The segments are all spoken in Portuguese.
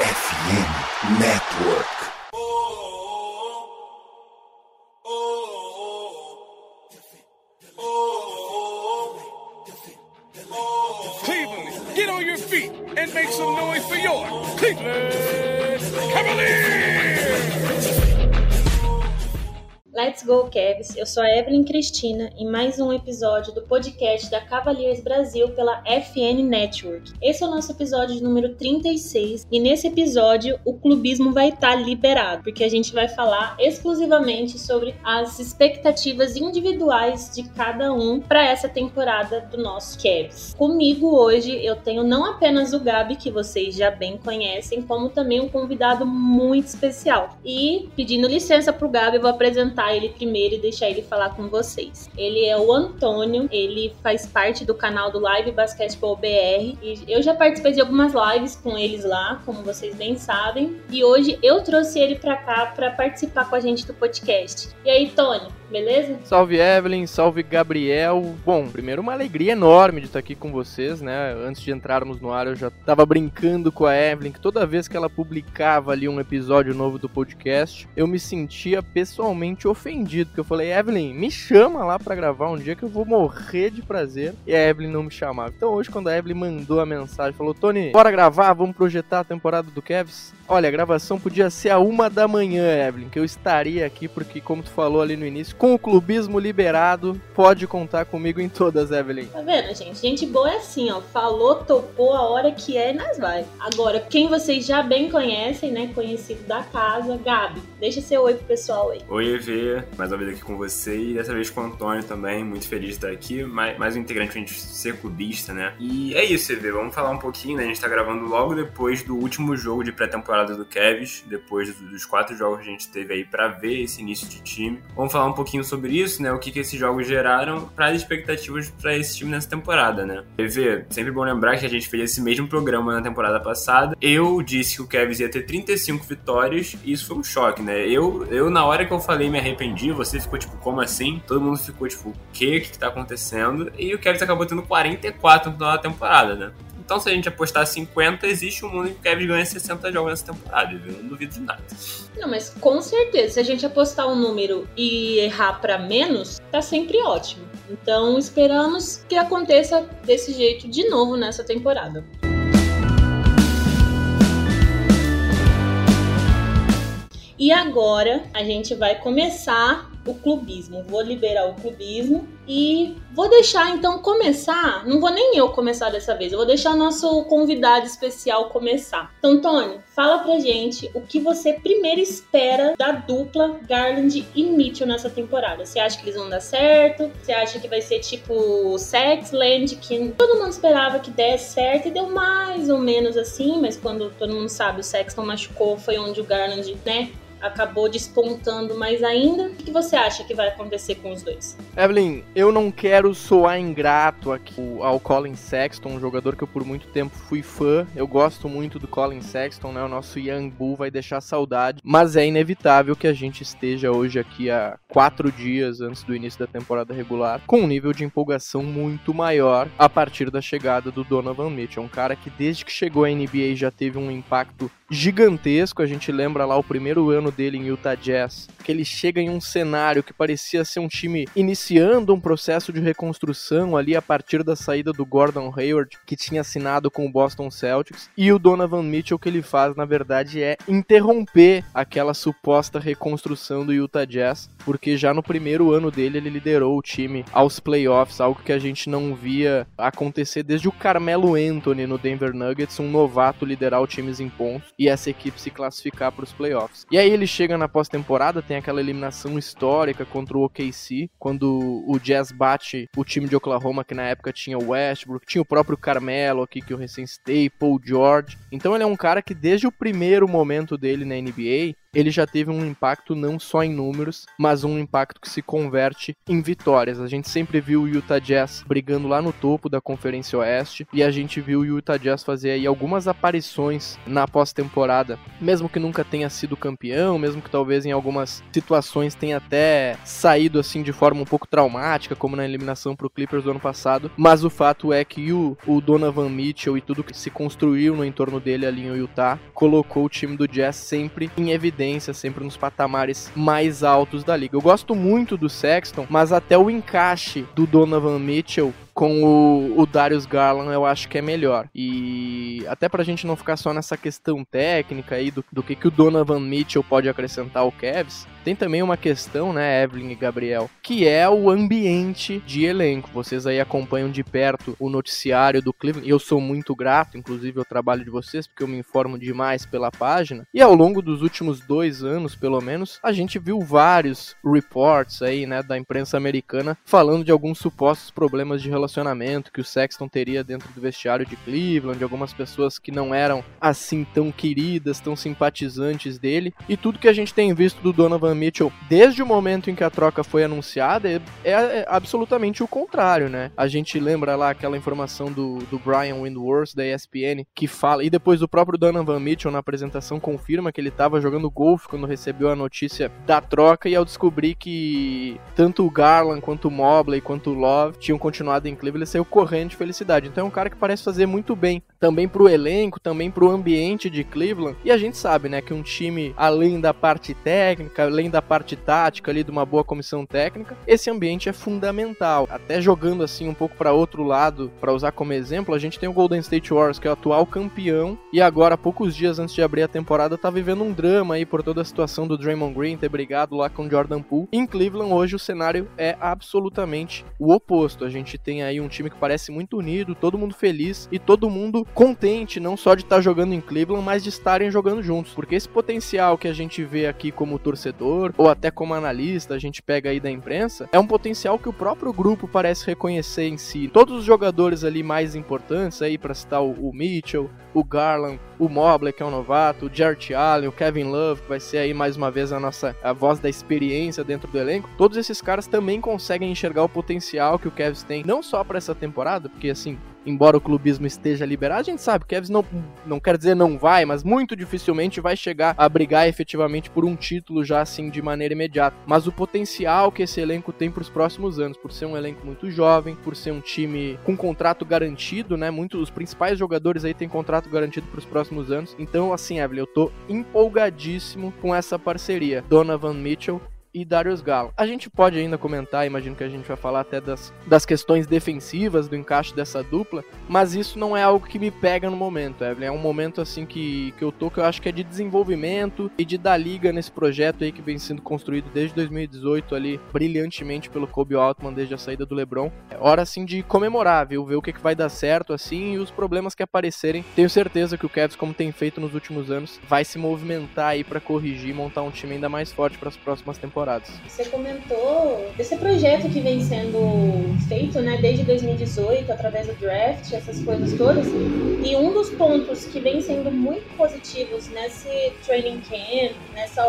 FM Network. Cleveland, get on your feet and make some noise for your Cleveland Let's Go Cavs, eu sou a Evelyn Cristina em mais um episódio do podcast da Cavaliers Brasil pela FN Network. Esse é o nosso episódio número 36 e nesse episódio o clubismo vai estar liberado, porque a gente vai falar exclusivamente sobre as expectativas individuais de cada um para essa temporada do nosso Cavs. Comigo hoje eu tenho não apenas o Gabi, que vocês já bem conhecem, como também um convidado muito especial. E pedindo licença pro Gabi, eu vou apresentar ele primeiro e deixar ele falar com vocês. Ele é o Antônio, ele faz parte do canal do Live Basketball BR e eu já participei de algumas lives com eles lá, como vocês bem sabem, e hoje eu trouxe ele para cá para participar com a gente do podcast. E aí, Tony, beleza? Salve Evelyn, salve Gabriel. Bom, primeiro uma alegria enorme de estar aqui com vocês, né? Antes de entrarmos no ar, eu já tava brincando com a Evelyn que toda vez que ela publicava ali um episódio novo do podcast, eu me sentia pessoalmente ofendido, porque eu falei, Evelyn, me chama lá para gravar um dia que eu vou morrer de prazer. E a Evelyn não me chamava. Então hoje, quando a Evelyn mandou a mensagem, falou, Tony, bora gravar, vamos projetar a temporada do Cavs? Olha, a gravação podia ser a uma da manhã, Evelyn, que eu estaria aqui, porque, como tu falou ali no início, com o clubismo liberado, pode contar comigo em todas, Evelyn. Tá vendo, gente? Gente boa é assim, ó. Falou, topou a hora que é e nós vai. Agora, quem vocês já bem conhecem, né? Conhecido da casa, Gabi. Deixa seu oi pro pessoal aí. Oi, EV, mais uma vez aqui com você e dessa vez com o Antônio também, muito feliz de estar aqui, mais, mais um integrante pra gente ser clubista, né? E é isso, EV, vamos falar um pouquinho, né? A gente tá gravando logo depois do último jogo de pré-temporada do Cavs, depois dos quatro jogos que a gente teve aí para ver esse início de time. Vamos falar um pouquinho sobre isso, né? O que, que esses jogos geraram para as expectativas para esse time nessa temporada, né? EV, sempre bom lembrar que a gente fez esse mesmo programa na temporada passada. Eu disse que o Cavs ia ter 35 vitórias e isso foi um choque, né? Eu, eu na hora que eu falei, me arrependi. Você ficou tipo, como assim? Todo mundo ficou tipo, o que que tá acontecendo? E o Cavs acabou tendo 44 na temporada, né? Então, se a gente apostar 50, existe um mundo em que o Cavs ganha 60 jogos nessa temporada, viu? Não duvido de nada. Não, mas com certeza, se a gente apostar um número e errar para menos, tá sempre ótimo. Então, esperamos que aconteça desse jeito de novo nessa temporada. E agora a gente vai começar o clubismo. Vou liberar o clubismo e vou deixar então começar. Não vou nem eu começar dessa vez, eu vou deixar nosso convidado especial começar. Então, Tony, fala pra gente o que você primeiro espera da dupla Garland e Mitchell nessa temporada. Você acha que eles vão dar certo? Você acha que vai ser tipo Sexland, que todo mundo esperava que desse certo e deu mais ou menos assim, mas quando todo mundo sabe o Sexton machucou, foi onde o Garland, né? acabou despontando mais ainda. Que você acha que vai acontecer com os dois? Evelyn, eu não quero soar ingrato aqui ao Colin Sexton, um jogador que eu por muito tempo fui fã. Eu gosto muito do Colin Sexton, né? O nosso Young Bull vai deixar saudade. Mas é inevitável que a gente esteja hoje aqui há quatro dias antes do início da temporada regular com um nível de empolgação muito maior a partir da chegada do Donovan Mitchell. Um cara que desde que chegou à NBA já teve um impacto gigantesco. A gente lembra lá o primeiro ano dele em Utah Jazz, que ele chega em um cenário que parecia ser um time iniciando um processo de reconstrução ali a partir da saída do Gordon Hayward, que tinha assinado com o Boston Celtics, e o Donovan Mitchell que ele faz, na verdade, é interromper aquela suposta reconstrução do Utah Jazz, porque já no primeiro ano dele ele liderou o time aos playoffs, algo que a gente não via acontecer desde o Carmelo Anthony no Denver Nuggets, um novato liderar o times em pontos e essa equipe se classificar para os playoffs. E aí ele chega na pós-temporada, tem aquela eliminação histórica contra o OKC, quando o Jazz bate o time de Oklahoma, que na época tinha o Westbrook, tinha o próprio Carmelo aqui, que eu recém citei, Paul George. Então ele é um cara que desde o primeiro momento dele na NBA, ele já teve um impacto não só em números, mas um impacto que se converte em vitórias. A gente sempre viu o Utah Jazz brigando lá no topo da Conferência Oeste e a gente viu o Utah Jazz fazer aí algumas aparições na pós-temporada, mesmo que nunca tenha sido campeão, mesmo que talvez em algumas situações tenha até saído assim de forma um pouco traumática, como na eliminação pro Clippers do ano passado, mas o fato é que o, o Donovan Mitchell e tudo que se construiu no entorno dele ali em Utah colocou o time do Jazz sempre em evidência, sempre nos patamares mais altos da liga. Eu gosto muito do Sexton, mas até o encaixe do Donovan Mitchell com o, o, Darius Garland eu acho que é melhor. E até pra gente não ficar só nessa questão técnica aí do, do que, que o Donovan Mitchell pode acrescentar ao Cavs, tem também uma questão, né, Evelyn e Gabriel, que é o ambiente de elenco. Vocês aí acompanham de perto o noticiário do Cleveland, e eu sou muito grato, inclusive, ao trabalho de vocês, porque eu me informo demais pela página. E ao longo dos últimos dois anos, pelo menos, a gente viu vários reports aí, né, da imprensa americana falando de alguns supostos problemas de relacionamento que o Sexton teria dentro do vestiário de Cleveland, de algumas pessoas que não eram assim tão queridas, tão simpatizantes dele, e tudo que a gente tem visto do Donovan Mitchell, desde o momento em que a troca foi anunciada, é, é, absolutamente o contrário, né? A gente lembra lá aquela informação do, do Brian Windworth, da ESPN, que fala, e depois o próprio Donovan Mitchell na apresentação confirma que ele estava jogando golfe quando recebeu a notícia da troca, e ao descobrir que tanto o Garland, quanto o Mobley, quanto o Love tinham continuado em Cleveland, ele saiu correndo de felicidade. Então é um cara que parece fazer muito bem, também pro elenco, também pro ambiente de Cleveland, e a gente sabe, né, que um time, além da parte técnica, além da parte tática ali de uma boa comissão técnica, esse ambiente é fundamental. Até jogando assim um pouco para outro lado, para usar como exemplo, a gente tem o Golden State Warriors, que é o atual campeão, e agora, poucos dias antes de abrir a temporada, tá vivendo um drama aí por toda a situação do Draymond Green ter brigado lá com o Jordan Poole. Em Cleveland, hoje, o cenário é absolutamente o oposto. A gente tem aí um time que parece muito unido, todo mundo feliz e todo mundo contente, não só de estar jogando em Cleveland, mas de estarem jogando juntos. Porque esse potencial que a gente vê aqui como torcedor, ou até como analista, a gente pega aí da imprensa, é um potencial que o próprio grupo parece reconhecer em si. Todos os jogadores ali mais importantes, aí para citar o, Mitchell, o Garland, o Mobley, que é um novato, o Jarrett Allen, o Kevin Love, que vai ser aí mais uma vez a nossa a voz da experiência dentro do elenco, todos esses caras também conseguem enxergar o potencial que o Cavs tem, não só para essa temporada, porque assim, embora o clubismo esteja liberado, a gente sabe que o Cavs não, não quer dizer não vai, mas muito dificilmente vai chegar a brigar efetivamente por um título já assim de maneira imediata. Mas o potencial que esse elenco tem para os próximos anos, por ser um elenco muito jovem, por ser um time com contrato garantido, né? Muitos os principais jogadores aí têm contrato garantido para os próximos anos. Então, assim, Evelyn, eu tô empolgadíssimo com essa parceria. Donovan Mitchell e Darius Galo. A gente pode ainda comentar, imagino que a gente vai falar até das, das questões defensivas do encaixe dessa dupla, mas isso não é algo que me pega no momento, Evelyn. É um momento assim que, que eu tô, que eu acho que é de desenvolvimento e de dar liga nesse projeto aí que vem sendo construído desde 2018 ali, brilhantemente pelo Kobe Altman desde a saída do LeBron. É hora assim de comemorar, viu? Ver o que, que vai dar certo assim e os problemas que aparecerem. Tenho certeza que o Cavs, como tem feito nos últimos anos, vai se movimentar aí para corrigir e montar um time ainda mais forte para as próximas temporadas temporadas. Você comentou desse projeto que vem sendo feito, né, desde 2018, através do draft, essas coisas todas. E um dos pontos que vem sendo muito positivos nesse training camp, nessa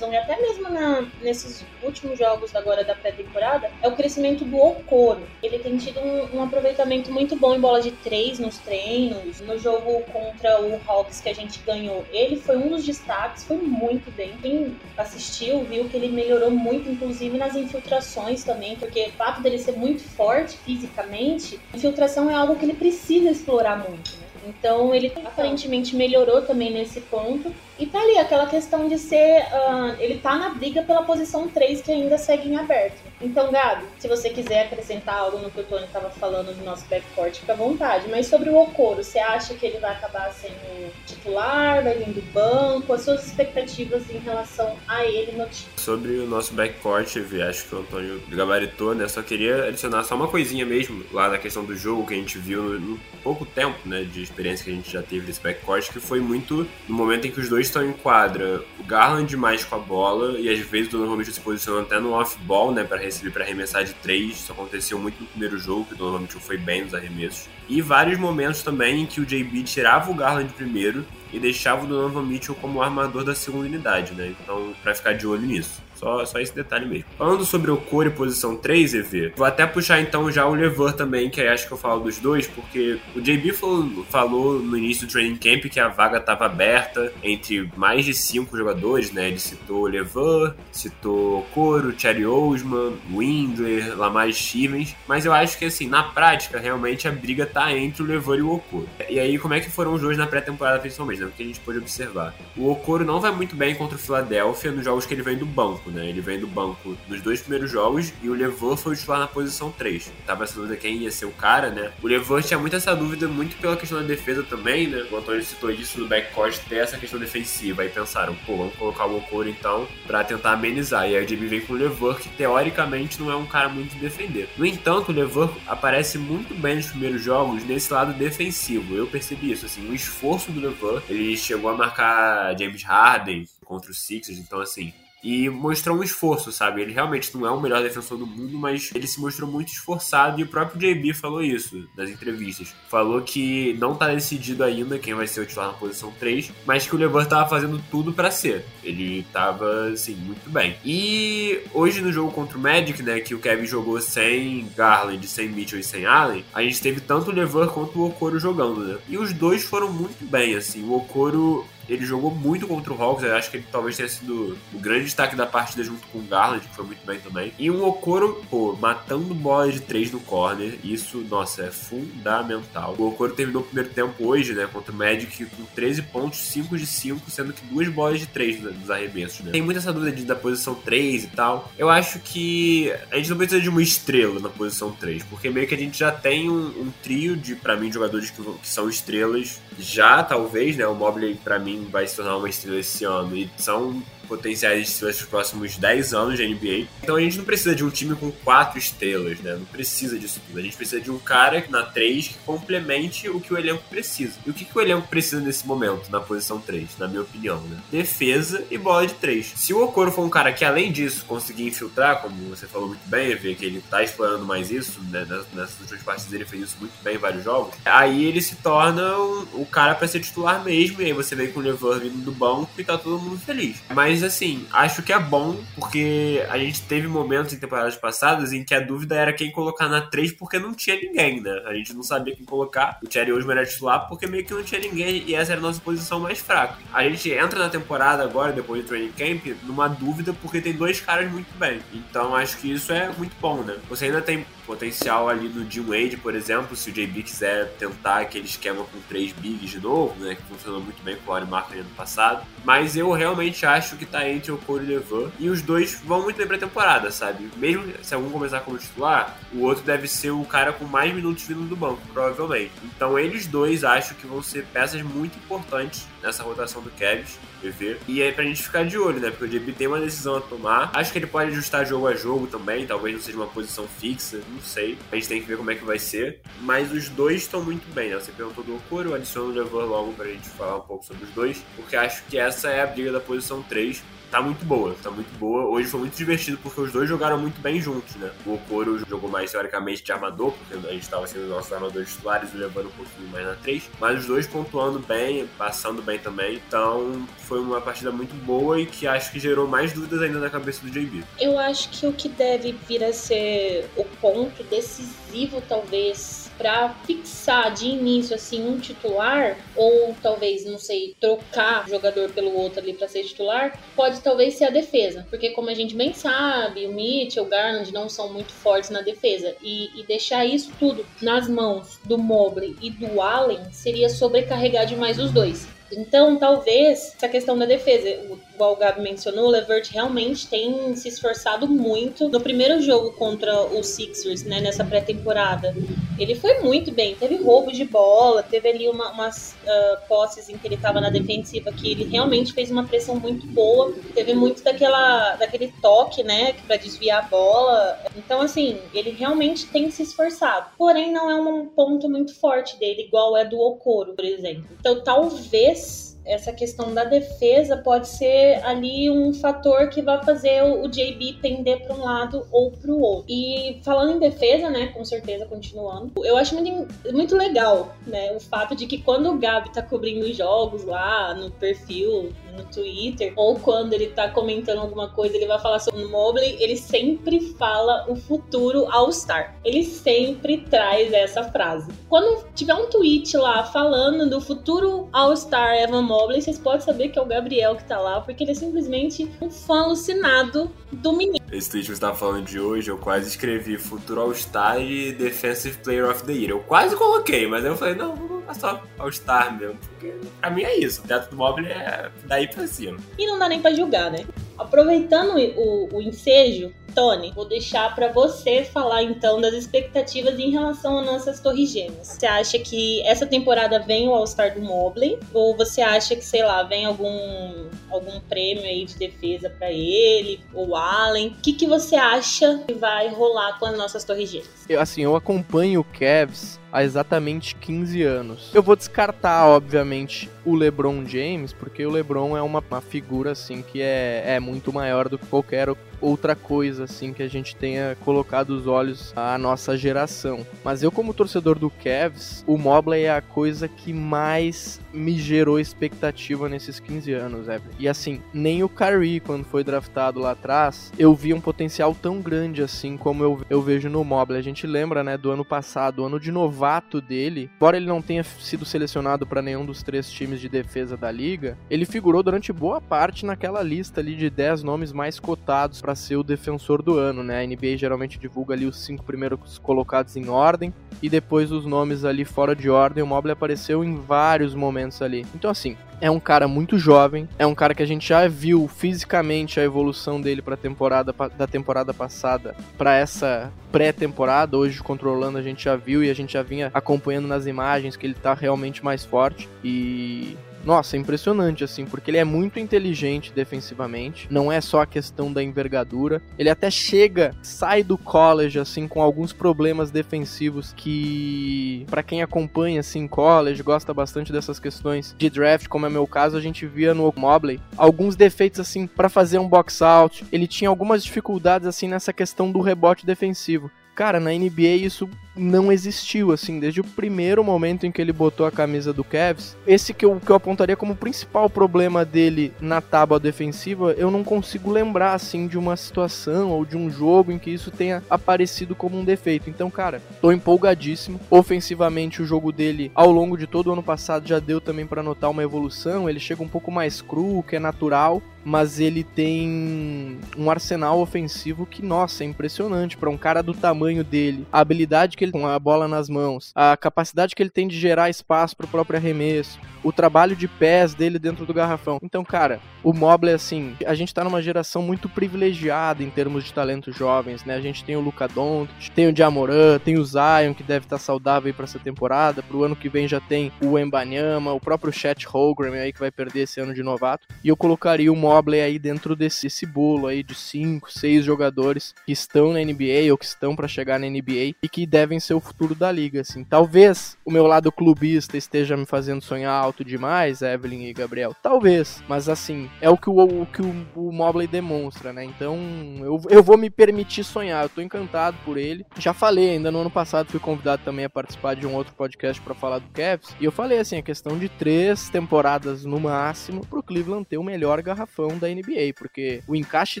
e até mesmo na, nesses últimos jogos agora da pré-temporada é o crescimento do Okoro. Ele tem tido um, um, aproveitamento muito bom em bola de três nos treinos. No jogo contra o Hawks que a gente ganhou, ele foi um dos destaques, foi muito bem. Quem assistiu viu que ele melhorou muito, inclusive nas infiltrações também, porque o fato dele ser muito forte fisicamente, infiltração é algo que ele precisa explorar muito, né? Então ele aparentemente melhorou também nesse ponto. E tá ali aquela questão de ser. Uh, ele tá na briga pela posição 3 que ainda segue em aberto. Então, Gabi, se você quiser acrescentar algo no que o Tony estava falando do nosso backcourt, fica à vontade. Mas sobre o Okoro, você acha que ele vai acabar sendo titular, vai vir do banco? As suas expectativas em relação a ele no time? Sobre o nosso backcourt, acho que o Antônio gabaritou, né? Só queria adicionar só uma coisinha mesmo lá na questão do jogo que a gente viu no, no pouco tempo, né, de experiência que a gente já teve desse backcourt, que foi muito no momento em que os dois estão em quadra. O Garland mais com a bola e às vezes o Donovan Mitchell se posicionando até no off-ball, né, para receber para arremessar de três. Isso aconteceu muito no primeiro jogo, que o Donovan Mitchell foi bem nos arremessos. E vários momentos também em que o JB tirava o Garland primeiro e deixava o Donovan Mitchell como armador da segunda unidade, né? Então, para ficar de olho nisso. Só, só esse detalhe mesmo. Falando sobre o Core posição 3, EV, vou até puxar então já o Lever também, que aí acho que eu falo dos dois, porque o JB falou, falou no início do training camp que a vaga estava aberta entre mais de cinco jogadores, né? Ele citou o Lever, citou Coro, Cherry Osman, Windler, Lamar Stevens, mas eu acho que assim, na prática, realmente a briga tá entre o Lever e o Okoro. E aí, como é que foram os dois na pré-temporada, principalmente, né? Porque a gente pôde observar. O Okoro não vai muito bem contra o Philadelphia nos jogos que ele vem do banco né? Ele vem do banco nos dois primeiros jogos e o Levant foi o titular na posição 3. Tava essa dúvida quem ia ser o cara, né? O Levant tinha muito essa dúvida, muito pela questão da defesa também, né? O Antônio citou isso no backcourt, ter essa questão defensiva. Aí pensaram, pô, vamos colocar o Okoro então pra tentar amenizar. E aí o JB vem com o Levant, que teoricamente não é um cara muito de defender. No entanto, o Levant aparece muito bem nos primeiros jogos nesse lado defensivo. Eu percebi isso, assim, o esforço do Levant. Ele chegou a marcar James Harden contra os Sixers, então assim, e mostrou um esforço, sabe? Ele realmente não é o melhor defensor do mundo, mas ele se mostrou muito esforçado e o próprio JB falou isso nas entrevistas. Falou que não tá decidido ainda quem vai ser o titular na posição 3, mas que o LeBron tava fazendo tudo para ser. Ele tava, assim, muito bem. E hoje no jogo contra o Magic, né, que o Kevin jogou sem Garland, sem Mitchell e sem Allen, a gente teve tanto o LeBron quanto o Okoro jogando, né? E os dois foram muito bem, assim. O Okoro ele jogou muito contra o Hawks, eu acho que ele talvez tenha sido o grande destaque da partida junto com o Garland, que foi muito bem também. E um Okoro, pô, matando bola de três no corner, isso, nossa, é fundamental. O Okoro terminou o primeiro tempo hoje, né, contra o Magic com 13 pontos, 5 de 5, sendo que duas bolas de três nos arremessos, né. Tem muita essa dúvida da posição 3 e tal. Eu acho que a gente não precisa de uma estrela na posição 3, porque meio que a gente já tem um, um trio de, para mim, jogadores que, que são estrelas já, talvez, né, o Mobley, para mim, vai se tornar uma estrela esse ano. E são potenciais estrelas os próximos 10 anos de NBA. Então a gente não precisa de um time com quatro estrelas, né? Não precisa disso tudo. A gente precisa de um cara na 3 que complemente o que o elenco precisa. E o que, que o elenco precisa nesse momento, na posição 3, na minha opinião, né? Defesa e bola de 3. Se o Okoro for um cara que, além disso, conseguir infiltrar, como você falou muito bem, ver que ele tá explorando mais isso, né? Nessas últimas partidas ele fez isso muito bem em vários jogos, aí ele se torna o, o cara para ser titular mesmo, e aí você vem com o Levan vindo do banco e tá todo mundo feliz. Mas mas assim, acho que é bom, porque a gente teve momentos em temporadas passadas em que a dúvida era quem colocar na 3 porque não tinha ninguém, né? A gente não sabia quem colocar. O Thierry hoje era titular porque meio que não tinha ninguém e essa era a nossa posição mais fraca. A gente entra na temporada agora, depois do training camp, numa dúvida porque tem dois caras muito bem. Então acho que isso é muito bom, né? Você ainda tem potencial ali no Jim Wade, por exemplo, se o JB quiser tentar aquele esquema com três bigs de novo, né? Que funcionou muito bem com o Ari Marker ano passado. Mas eu realmente acho que tá entre o Corey Levan e os dois vão muito bem pra temporada, sabe? Mesmo se algum começar como titular, o outro deve ser o cara com mais minutos vindo do banco, provavelmente. Então eles dois acho que vão ser peças muito importantes nessa rotação do Cavs, PV. E aí pra gente ficar de olho, né? Porque o JB tem uma decisão a tomar. Acho que ele pode ajustar jogo a jogo também, talvez não seja uma posição fixa, não sei. A gente tem que ver como é que vai ser. Mas os dois estão muito bem, né? Você perguntou do Okoro, eu adiciono o Levan logo pra gente falar um pouco sobre os dois, porque acho que essa é a briga da posição 3 tá muito boa, tá muito boa. Hoje foi muito divertido porque os dois jogaram muito bem juntos, né? O Okoro jogou mais teoricamente de armador, porque a gente tava sendo os nossos armadores titulares levando um pouquinho mais na 3, mas os dois pontuando bem, passando bem também. Então foi uma partida muito boa e que acho que gerou mais dúvidas ainda na cabeça do JB. Eu acho que o que deve vir a ser o ponto decisivo, talvez, para fixar de início assim um titular ou talvez não sei trocar jogador pelo outro ali para ser titular pode talvez ser a defesa. Porque como a gente bem sabe o Mitchell o Garland não são muito fortes na defesa. E, e deixar isso tudo nas mãos do Mobley e do Allen seria sobrecarregar demais os dois. Então, talvez essa questão da defesa, igual o Gabi mencionou, o Levert realmente tem se esforçado muito. No primeiro jogo contra os Sixers, né, nessa pré-temporada, ele foi muito bem. Teve roubo de bola, teve ali uma, umas uh, posses em que ele estava na defensiva que ele realmente fez uma pressão muito boa. Teve muito daquela, daquele toque, né, para desviar a bola. Então, assim, ele realmente tem se esforçado. Porém, não é um ponto muito forte dele, igual é do Okoro, por exemplo. Então, talvez essa questão da defesa pode ser ali um fator que vai fazer o, JB pender para um lado ou para o outro. E falando em defesa, né, com certeza continuando, eu acho muito, muito legal, né, o fato de que quando o Gabi tá cobrindo jogos lá no perfil, no Twitter, ou quando ele tá comentando alguma coisa, ele vai falar sobre o Mobley, ele sempre fala o futuro All-Star. Ele sempre traz essa frase. Quando tiver um tweet lá falando do futuro All-Star Evan Mobley, vocês podem saber que é o Gabriel que tá lá, porque ele é simplesmente um fã alucinado do menino. Esse tweet que você tava falando de hoje, eu quase escrevi futuro All-Star e Defensive Player of the Year. Eu quase coloquei, mas eu falei, não, vou colocar só All-Star mesmo, porque pra mim é isso. O teto do Mobley é daí pra cima. E não dá nem pra julgar, né? Aproveitando o, o ensejo, Tony, vou deixar para você falar então das expectativas em relação às nossas torres gêmeas. Você acha que essa temporada vem o All-Star do Mobley? Ou você acha que, sei lá, vem algum, algum prêmio aí de defesa para ele? Ou Allen? O que, que você acha que vai rolar com as nossas torres gêmeas? Eu, assim, eu acompanho o Cavs há exatamente 15 anos. Eu vou descartar, obviamente, o LeBron James, porque o LeBron é uma, uma figura assim que é, é muito maior do que qualquer outra coisa assim que a gente tenha colocado os olhos à nossa geração. Mas eu como torcedor do Cavs, o Mobley é a coisa que mais me gerou expectativa nesses 15 anos, Evelyn. E assim, nem o Kyrie quando foi draftado lá atrás, eu vi um potencial tão grande assim como eu, eu vejo no Mobley. A gente lembra, né, do ano passado, ano de novato dele, embora ele não tenha sido selecionado para nenhum dos três times de defesa da liga, ele figurou durante boa parte naquela lista ali de 10 nomes mais cotados para ser o defensor do ano, né? A NBA geralmente divulga ali os cinco primeiros colocados em ordem e depois os nomes ali fora de ordem. O Mobley apareceu em vários momentos ali. Então, assim, é um cara muito jovem, é um cara que a gente já viu fisicamente a evolução dele para temporada da temporada passada para essa pré-temporada. Hoje controlando a gente já viu e a gente já vinha acompanhando nas imagens que ele tá realmente mais forte e nossa, é impressionante, assim, porque ele é muito inteligente defensivamente. Não é só a questão da envergadura. Ele até chega, sai do college, assim, com alguns problemas defensivos que, para quem acompanha, assim, college, gosta bastante dessas questões de draft, como é meu caso, a gente via no Mobley alguns defeitos, assim, para fazer um box out. Ele tinha algumas dificuldades, assim, nessa questão do rebote defensivo. Cara, na NBA isso não existiu, assim, desde o primeiro momento em que ele botou a camisa do Cavs. Esse que eu, que eu apontaria como principal problema dele na tábua defensiva, eu não consigo lembrar, assim, de uma situação ou de um jogo em que isso tenha aparecido como um defeito. Então, cara, tô empolgadíssimo. Ofensivamente, o jogo dele, ao longo de todo o ano passado, já deu também para notar uma evolução. Ele chega um pouco mais cru, que é natural mas ele tem um arsenal ofensivo que, nossa, é impressionante para um cara do tamanho dele. A habilidade que ele com a bola nas mãos, a capacidade que ele tem de gerar espaço para o próprio arremesso, o trabalho de pés dele dentro do garrafão. Então, cara, o Mobley, assim, a gente tá numa geração muito privilegiada em termos de talentos jovens, né? A gente tem o Luca Doncic, tem o Jamoran, tem o Zion, que deve estar tá saudável para essa temporada. Pro ano que vem já tem o Embanyama, o próprio Chet Holmgren aí que vai perder esse ano de novato. E eu colocaria o Mobley aí dentro desse, desse bolo aí de 5, 6 jogadores que estão na NBA ou que estão para chegar na NBA e que devem ser o futuro da liga, assim. Talvez o meu lado clubista esteja me fazendo sonhar alto demais, Evelyn e Gabriel. Talvez, mas assim, é o que o, o que o, o, Mobley demonstra, né? Então eu, eu vou me permitir sonhar, eu tô encantado por ele. Já falei, ainda no ano passado fui convidado também a participar de um outro podcast para falar do Cavs, e eu falei assim, a questão de três temporadas no máximo pro Cleveland ter o melhor garrafão da NBA, porque o encaixe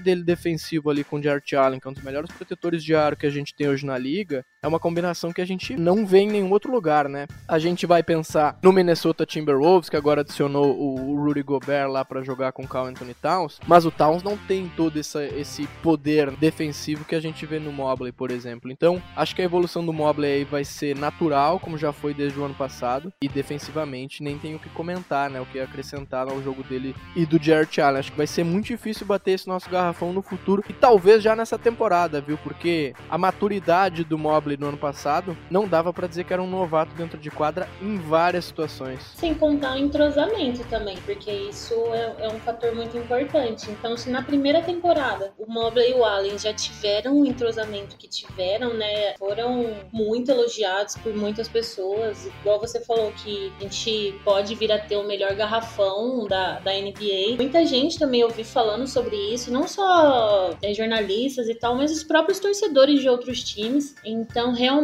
dele defensivo ali com o Jarrett Allen, que é um dos melhores protetores de aro que a gente tem hoje na liga, é uma combinação que a gente não vê em nenhum outro lugar, né? A gente vai pensar no Minnesota Timberwolves, que agora adicionou o Rudy Gobert lá para jogar com o Carl Anthony Towns, mas o Towns não tem todo essa, esse poder defensivo que a gente vê no Mobley, por exemplo. Então, acho que a evolução do Mobley aí vai ser natural, como já foi desde o ano passado, e defensivamente nem tenho o que comentar, né? O que acrescentar ao jogo dele e do Jarrett Allen. Acho que vai ser muito difícil bater esse nosso garrafão no futuro e talvez já nessa temporada, viu? Porque a maturidade do Mobley no ano passado passado, não dava para dizer que era um novato dentro de quadra em várias situações. Sem contar o entrosamento também, porque isso é, é, um fator muito importante. Então, se na primeira temporada o Mobley e o Allen já tiveram o entrosamento que tiveram, né? Foram muito elogiados por muitas pessoas. Igual você falou que a gente pode vir a ter o melhor garrafão da, da NBA. Muita gente também ouvi falando sobre isso, não só é, jornalistas e tal, mas os próprios torcedores de outros times. Então, realmente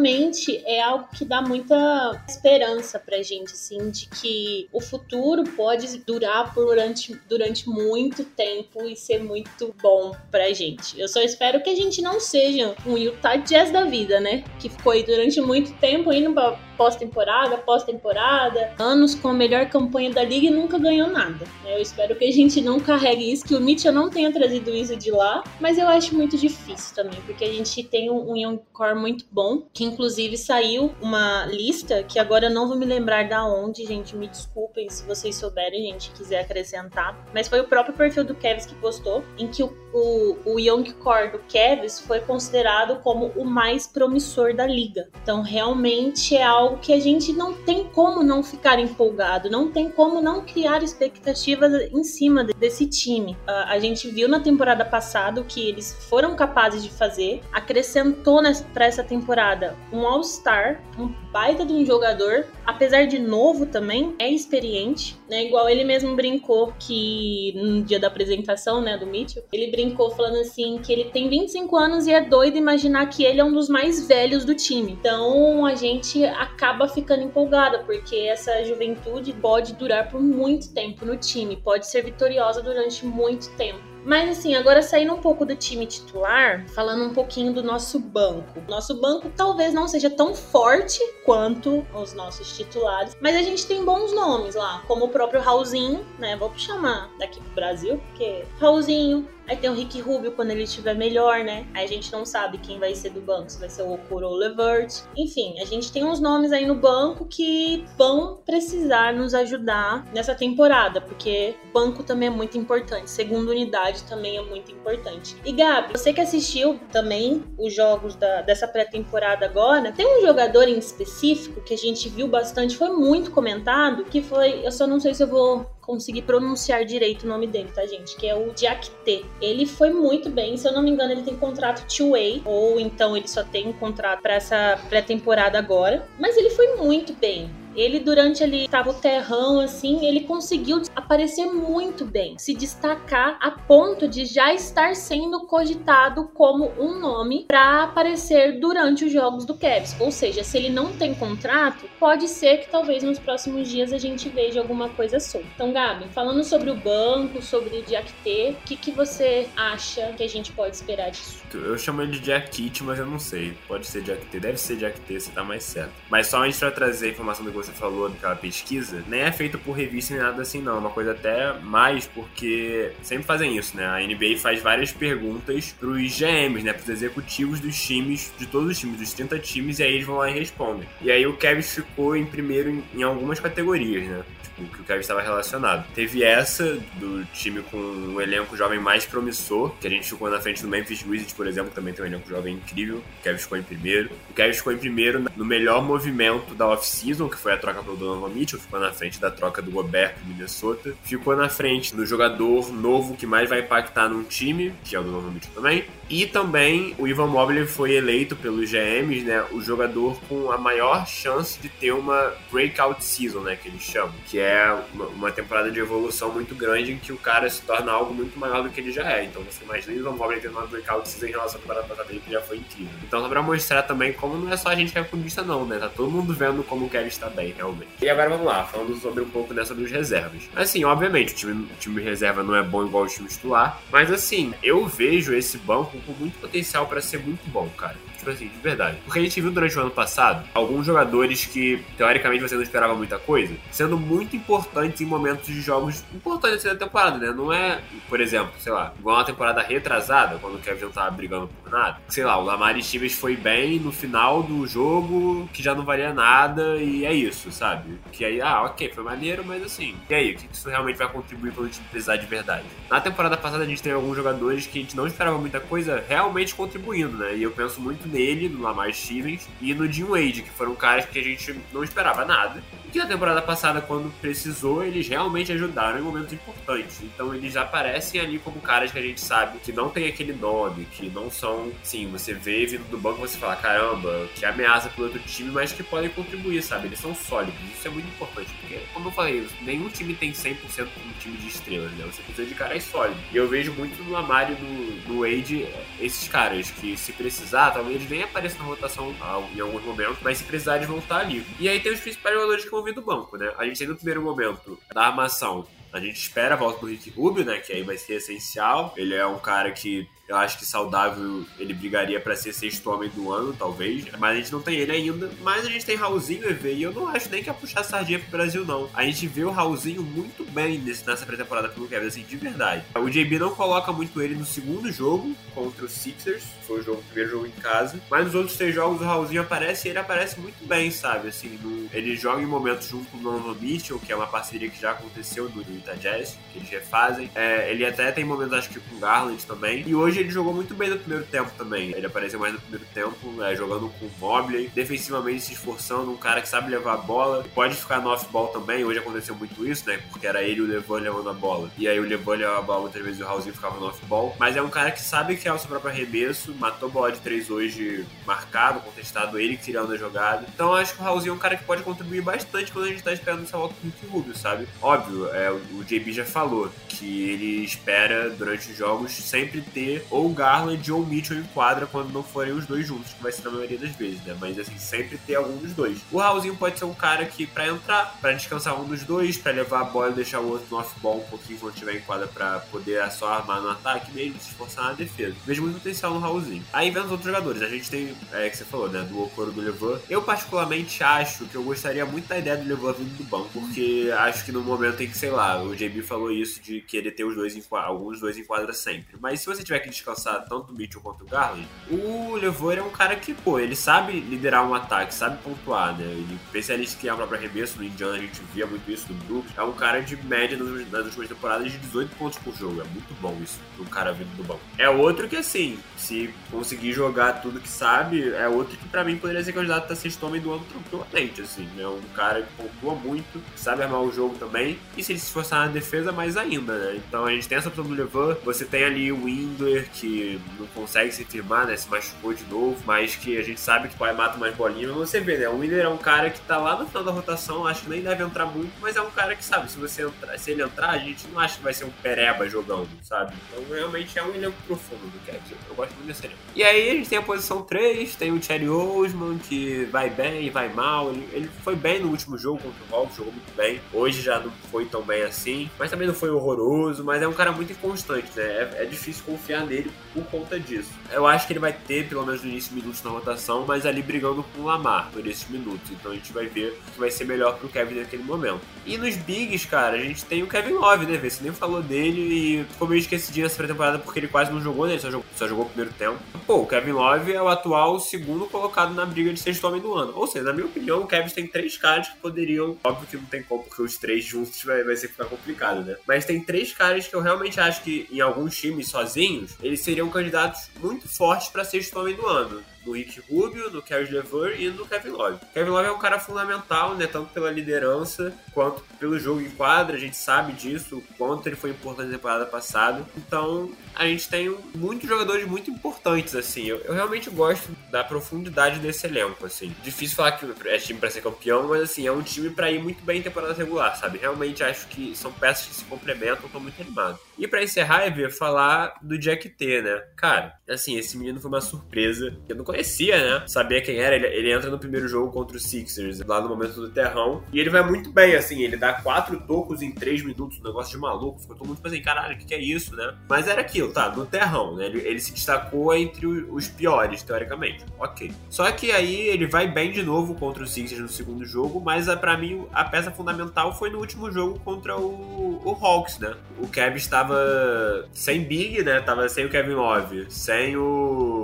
é algo que dá muita esperança pra gente, assim, de que o futuro pode durar durante, durante muito tempo e ser muito bom pra gente. Eu só espero que a gente não seja um Utah Jazz da vida, né? Que ficou aí durante muito tempo indo pra pós-temporada, pós-temporada, anos com a melhor campanha da liga e nunca ganhou nada. Eu espero que a gente não carregue isso, que o Mitchell não tenha trazido isso de lá, mas eu acho muito difícil também, porque a gente tem um young core muito bom, que inclusive saiu uma lista que agora eu não vou me lembrar da onde, gente, me desculpem se vocês souberem, gente, quiser acrescentar, mas foi o próprio perfil do Kevs que postou, em que o, o, o young core do Kevs foi considerado como o mais promissor da liga. Então, realmente é algo que a gente não tem como não ficar empolgado, não tem como não criar expectativas em cima desse time. Uh, a gente viu na temporada passada o que eles foram capazes de fazer, acrescentou para essa temporada um All-Star, um baita de um jogador, apesar de novo também, é experiente, né? Igual ele mesmo brincou que no dia da apresentação, né, do Mitchell, ele brincou falando assim que ele tem 25 anos e é doido imaginar que ele é um dos mais velhos do time. Então a gente acaba ficando empolgada, porque essa juventude pode durar por muito tempo no time, pode ser vitoriosa durante muito tempo. Mas assim, agora saindo um pouco do time titular, falando um pouquinho do nosso banco. Nosso banco talvez não seja tão forte quanto os nossos titulares, mas a gente tem bons nomes lá, como o próprio Raulzinho, né? Vou chamar daqui pro Brasil, porque Raulzinho, Aí tem o Rick Rubio quando ele estiver melhor, né? Aí a gente não sabe quem vai ser do banco, se vai ser o Okuro ou o Levert. Enfim, a gente tem uns nomes aí no banco que vão precisar nos ajudar nessa temporada, porque banco também é muito importante. Segunda unidade também é muito importante. E Gabi, você que assistiu também os jogos da, dessa pré-temporada agora, tem um jogador em específico que a gente viu bastante, foi muito comentado, que foi, eu só não sei se eu vou conseguir pronunciar direito o nome dele, tá, gente? Que é o T. Ele foi muito bem, se eu não me engano, ele tem contrato two-way, ou então ele só tem um contrato para essa pré-temporada agora. Mas ele foi muito bem. Ele, durante ele tava o terrão, assim, ele conseguiu aparecer muito bem, se destacar a ponto de já estar sendo cogitado como um nome para aparecer durante os jogos do Cavs. Ou seja, se ele não tem contrato, pode ser que talvez nos próximos dias a gente veja alguma coisa sobre. Então, Gabi, falando sobre o banco, sobre o Jack T, o que, que você acha que a gente pode esperar disso? Eu chamo ele de Jack Kit, mas eu não sei. Pode ser Jack T, deve ser Jack T, você tá mais certo. Mas só antes pra trazer a informação do você falou daquela pesquisa, nem é feita por revista nem nada assim, não. É uma coisa até mais, porque sempre fazem isso, né? A NBA faz várias perguntas pros GMs, né? Pros executivos dos times, de todos os times, dos 30 times, e aí eles vão lá e respondem. E aí o Kevin ficou em primeiro em algumas categorias, né? Tipo, que o Kevin estava relacionado. Teve essa do time com um elenco jovem mais promissor, que a gente ficou na frente do Memphis Grizzlies, por exemplo, também tem um elenco jovem incrível. O Kevin ficou em primeiro. O Kevin ficou em primeiro no melhor movimento da off-season, que foi a troca pelo Donovan Mitchell. Ficou na frente da troca do Gobert pro Minnesota. Ficou na frente do jogador novo que mais vai impactar num time, que é o Donovan Mitchell também. E também o Ivan Mobley foi eleito pelos GMs, né, o jogador com a maior chance de ter uma breakout season, né, que eles chamam, que é uma, uma temporada de evolução muito grande em que o cara se torna algo muito maior do que ele já é. Então você imagina o Ivan Mobley tendo uma breakout em relação à temporada passada que já foi incrível. Então só pra mostrar também como não é só a gente que é clubista não, né, tá todo mundo vendo como o Kevin está bem, realmente. E agora vamos lá, falando sobre um pouco dessa dos reservas. Assim, obviamente, o time, o time reserva não é bom igual o time titular, mas assim, eu vejo esse banco com muito potencial para ser muito bom, cara. Tipo assim, de verdade. Porque a gente viu durante o ano passado alguns jogadores que, teoricamente, você não esperava muita coisa, sendo muito importantes em momentos de jogos importantes da temporada, né? Não é, por exemplo, sei lá, igual uma temporada retrasada, quando o Kevin não tava brigando por nada. Sei lá, o Lamar Stevens foi bem no final do jogo, que já não valia nada, e é isso, sabe? Que aí, ah, ok, foi maneiro, mas assim, e aí, o que isso realmente vai contribuir quando a gente precisar de verdade? Na temporada passada a gente teve alguns jogadores que a gente não esperava muita coisa realmente contribuindo, né? E eu penso muito nele, no Lamar Stevens e no Jim Wade, que foram caras que a gente não esperava nada que na temporada passada, quando precisou, eles realmente ajudaram em momentos importantes. Então eles aparecem ali como caras que a gente sabe que não tem aquele nome, que não são, sim, você vê vindo do banco você fala, caramba, que ameaça pro outro time, mas que podem contribuir, sabe? Eles são sólidos. Isso é muito importante, porque, como eu falei, nenhum time tem 100% um time de estrelas, né? Você precisa de caras sólidos. E eu vejo muito no Amari e no, no Wade esses caras que, se precisar, talvez eles nem apareçam na rotação em alguns momentos, mas se precisar, eles vão estar ali. E aí tem os principais jogadores que vão vir do banco, né? A gente tem no primeiro momento da armação a gente espera a volta do Rick Rubio, né? Que aí vai ser essencial. Ele é um cara que eu acho que saudável ele brigaria para ser sexto homem do ano, talvez. Mas a gente não tem ele ainda. Mas a gente tem Raulzinho EV e eu não acho nem que é puxar sardinha pro Brasil, não. A gente vê o Raulzinho muito bem nesse, nessa pré-temporada pelo Kevin, assim, de verdade. O JB não coloca muito ele no segundo jogo contra os Sixers. Foi o, jogo, o primeiro jogo em casa. Mas nos outros três jogos o Raulzinho aparece e ele aparece muito bem, sabe? Assim, no, ele joga em momentos junto com o Donovan Mitchell, que é uma parceria que já aconteceu no Utah Jazz, que eles refazem. É, ele até tem momentos, acho que com Garland também. E hoje hoje ele jogou muito bem no primeiro tempo também. Ele apareceu mais no primeiro tempo, né, jogando com o Mobley, defensivamente se esforçando, um cara que sabe levar a bola, pode ficar no off-ball também. Hoje aconteceu muito isso, né? Porque era ele e o Levan levando a bola. E aí o Levan levava a bola muitas vezes e o Raulzinho ficava no off-ball. Mas é um cara que sabe é o seu próprio arremesso, matou bola de três hoje marcado, contestado, ele criando a jogada. Então acho que o Raulzinho é um cara que pode contribuir bastante quando a gente tá esperando essa volta do Rick Rubio, sabe? Óbvio, é, o JB já falou que ele espera durante os jogos sempre ter ou Garland ou Mitchell em quadra quando não forem os dois juntos, que vai ser na maioria das vezes, né? Mas assim, sempre ter algum dos dois. O Raulzinho pode ser um cara que, para entrar, para descansar um dos dois, para levar a bola e deixar o outro no off-ball um pouquinho quando tiver em quadra para poder só armar no ataque mesmo, se esforçar na defesa. Vejo muito potencial no Raulzinho. Aí vem os outros jogadores. A gente tem, é que você falou, né? Do Okoro do Levan. Eu, particularmente, acho que eu gostaria muito da ideia do Levan vindo do banco, porque acho que no momento em que, sei lá, o JB falou isso de querer ter os dois em quadra, alguns dois em quadra sempre. Mas se você tiver que descansar tanto o Mitchell quanto o Garland, o Levoir é um cara que, pô, ele sabe liderar um ataque, sabe pontuar, né? Ele é especialista em criar o próprio arremesso, no Indiana a gente via muito isso no Brooks. É um cara de média nas últimas temporadas de 18 pontos por jogo. É muito bom isso, um cara vindo do banco. É outro que, assim, se conseguir jogar tudo que sabe, é outro que para mim poderia ser candidato a sexto homem do ano tranquilamente, assim. É um cara que pontua muito, sabe armar o jogo também, e se ele se esforçar na defesa, mais ainda, né? Então a gente tem essa opção do Levan, você tem ali o Windler, que não consegue se firmar, né? Se machucou de novo, mas que a gente sabe que vai mata mais bolinha. Mas você vê, né? O Willer é um cara que tá lá no final da rotação, acho que nem deve entrar muito, mas é um cara que sabe, se você entrar, se ele entrar, a gente não acha que vai ser um pereba jogando, sabe? Então realmente é um elenco profundo do Cavs. Eu gosto muito desse elenco. E aí a gente tem a posição 3, tem o Cherry Osman, que vai bem vai mal. Ele, ele foi bem no último jogo contra o Hawks, jogou muito bem. Hoje já não foi tão bem assim, mas também não foi horroroso, mas é um cara muito inconstante, né? É, é difícil confiar nele por conta disso. Eu acho que ele vai ter, pelo menos no início, minutos na rotação, mas ali brigando com o Lamar por esses minutos. Então a gente vai ver que vai ser melhor pro Kevin naquele momento. E nos bigs, cara, a gente tem o Kevin Love, né? Você nem falou dele e ficou meio esquecidinho nessa pré-temporada porque ele quase não jogou, né? Ele só jogou, só jogou o primeiro tempo. Pô, o Kevin Love é o atual segundo colocado na briga de sexto homem do ano. Ou seja, na minha opinião, o Kevin tem três caras que poderiam. Óbvio que não tem como, porque os três juntos vai, vai ser ficar complicado, né? Mas tem três caras que eu realmente acho que em alguns times sozinhos, eles seriam candidatos muito fortes para sexto homem do ano no Rick Rubio, no Kerry Lever e no Kevin Love. Kevin Love é um cara fundamental, né, tanto pela liderança quanto pelo jogo em quadra, a gente sabe disso, o quanto ele foi importante na temporada passada. Então, a gente tem muitos jogadores muito importantes, assim. Eu, eu realmente gosto da profundidade desse elenco, assim. Difícil falar que é time para ser campeão, mas, assim, é um time para ir muito bem em temporada regular, sabe? Realmente acho que são peças que se complementam, tô muito animado. E para encerrar, eu falar do Jack T, né? Cara, assim, esse menino foi uma surpresa. Eu não conhecia, né? Sabia quem era. Ele, ele entra no primeiro jogo contra os Sixers, lá no momento do terrão. E ele vai muito bem, assim. Ele dá quatro tocos em três minutos, um negócio de maluco. Ficou todo mundo pensando, caralho, o que, que é isso, né? Mas era aquilo, tá? No terrão, né? Ele, ele se destacou entre os piores, teoricamente. Ok. Só que aí ele vai bem de novo contra os Sixers no segundo jogo, mas para mim a peça fundamental foi no último jogo contra o, o Hawks, né? O Kevin estava sem Big, né? Tava sem o Kevin Love, sem o, o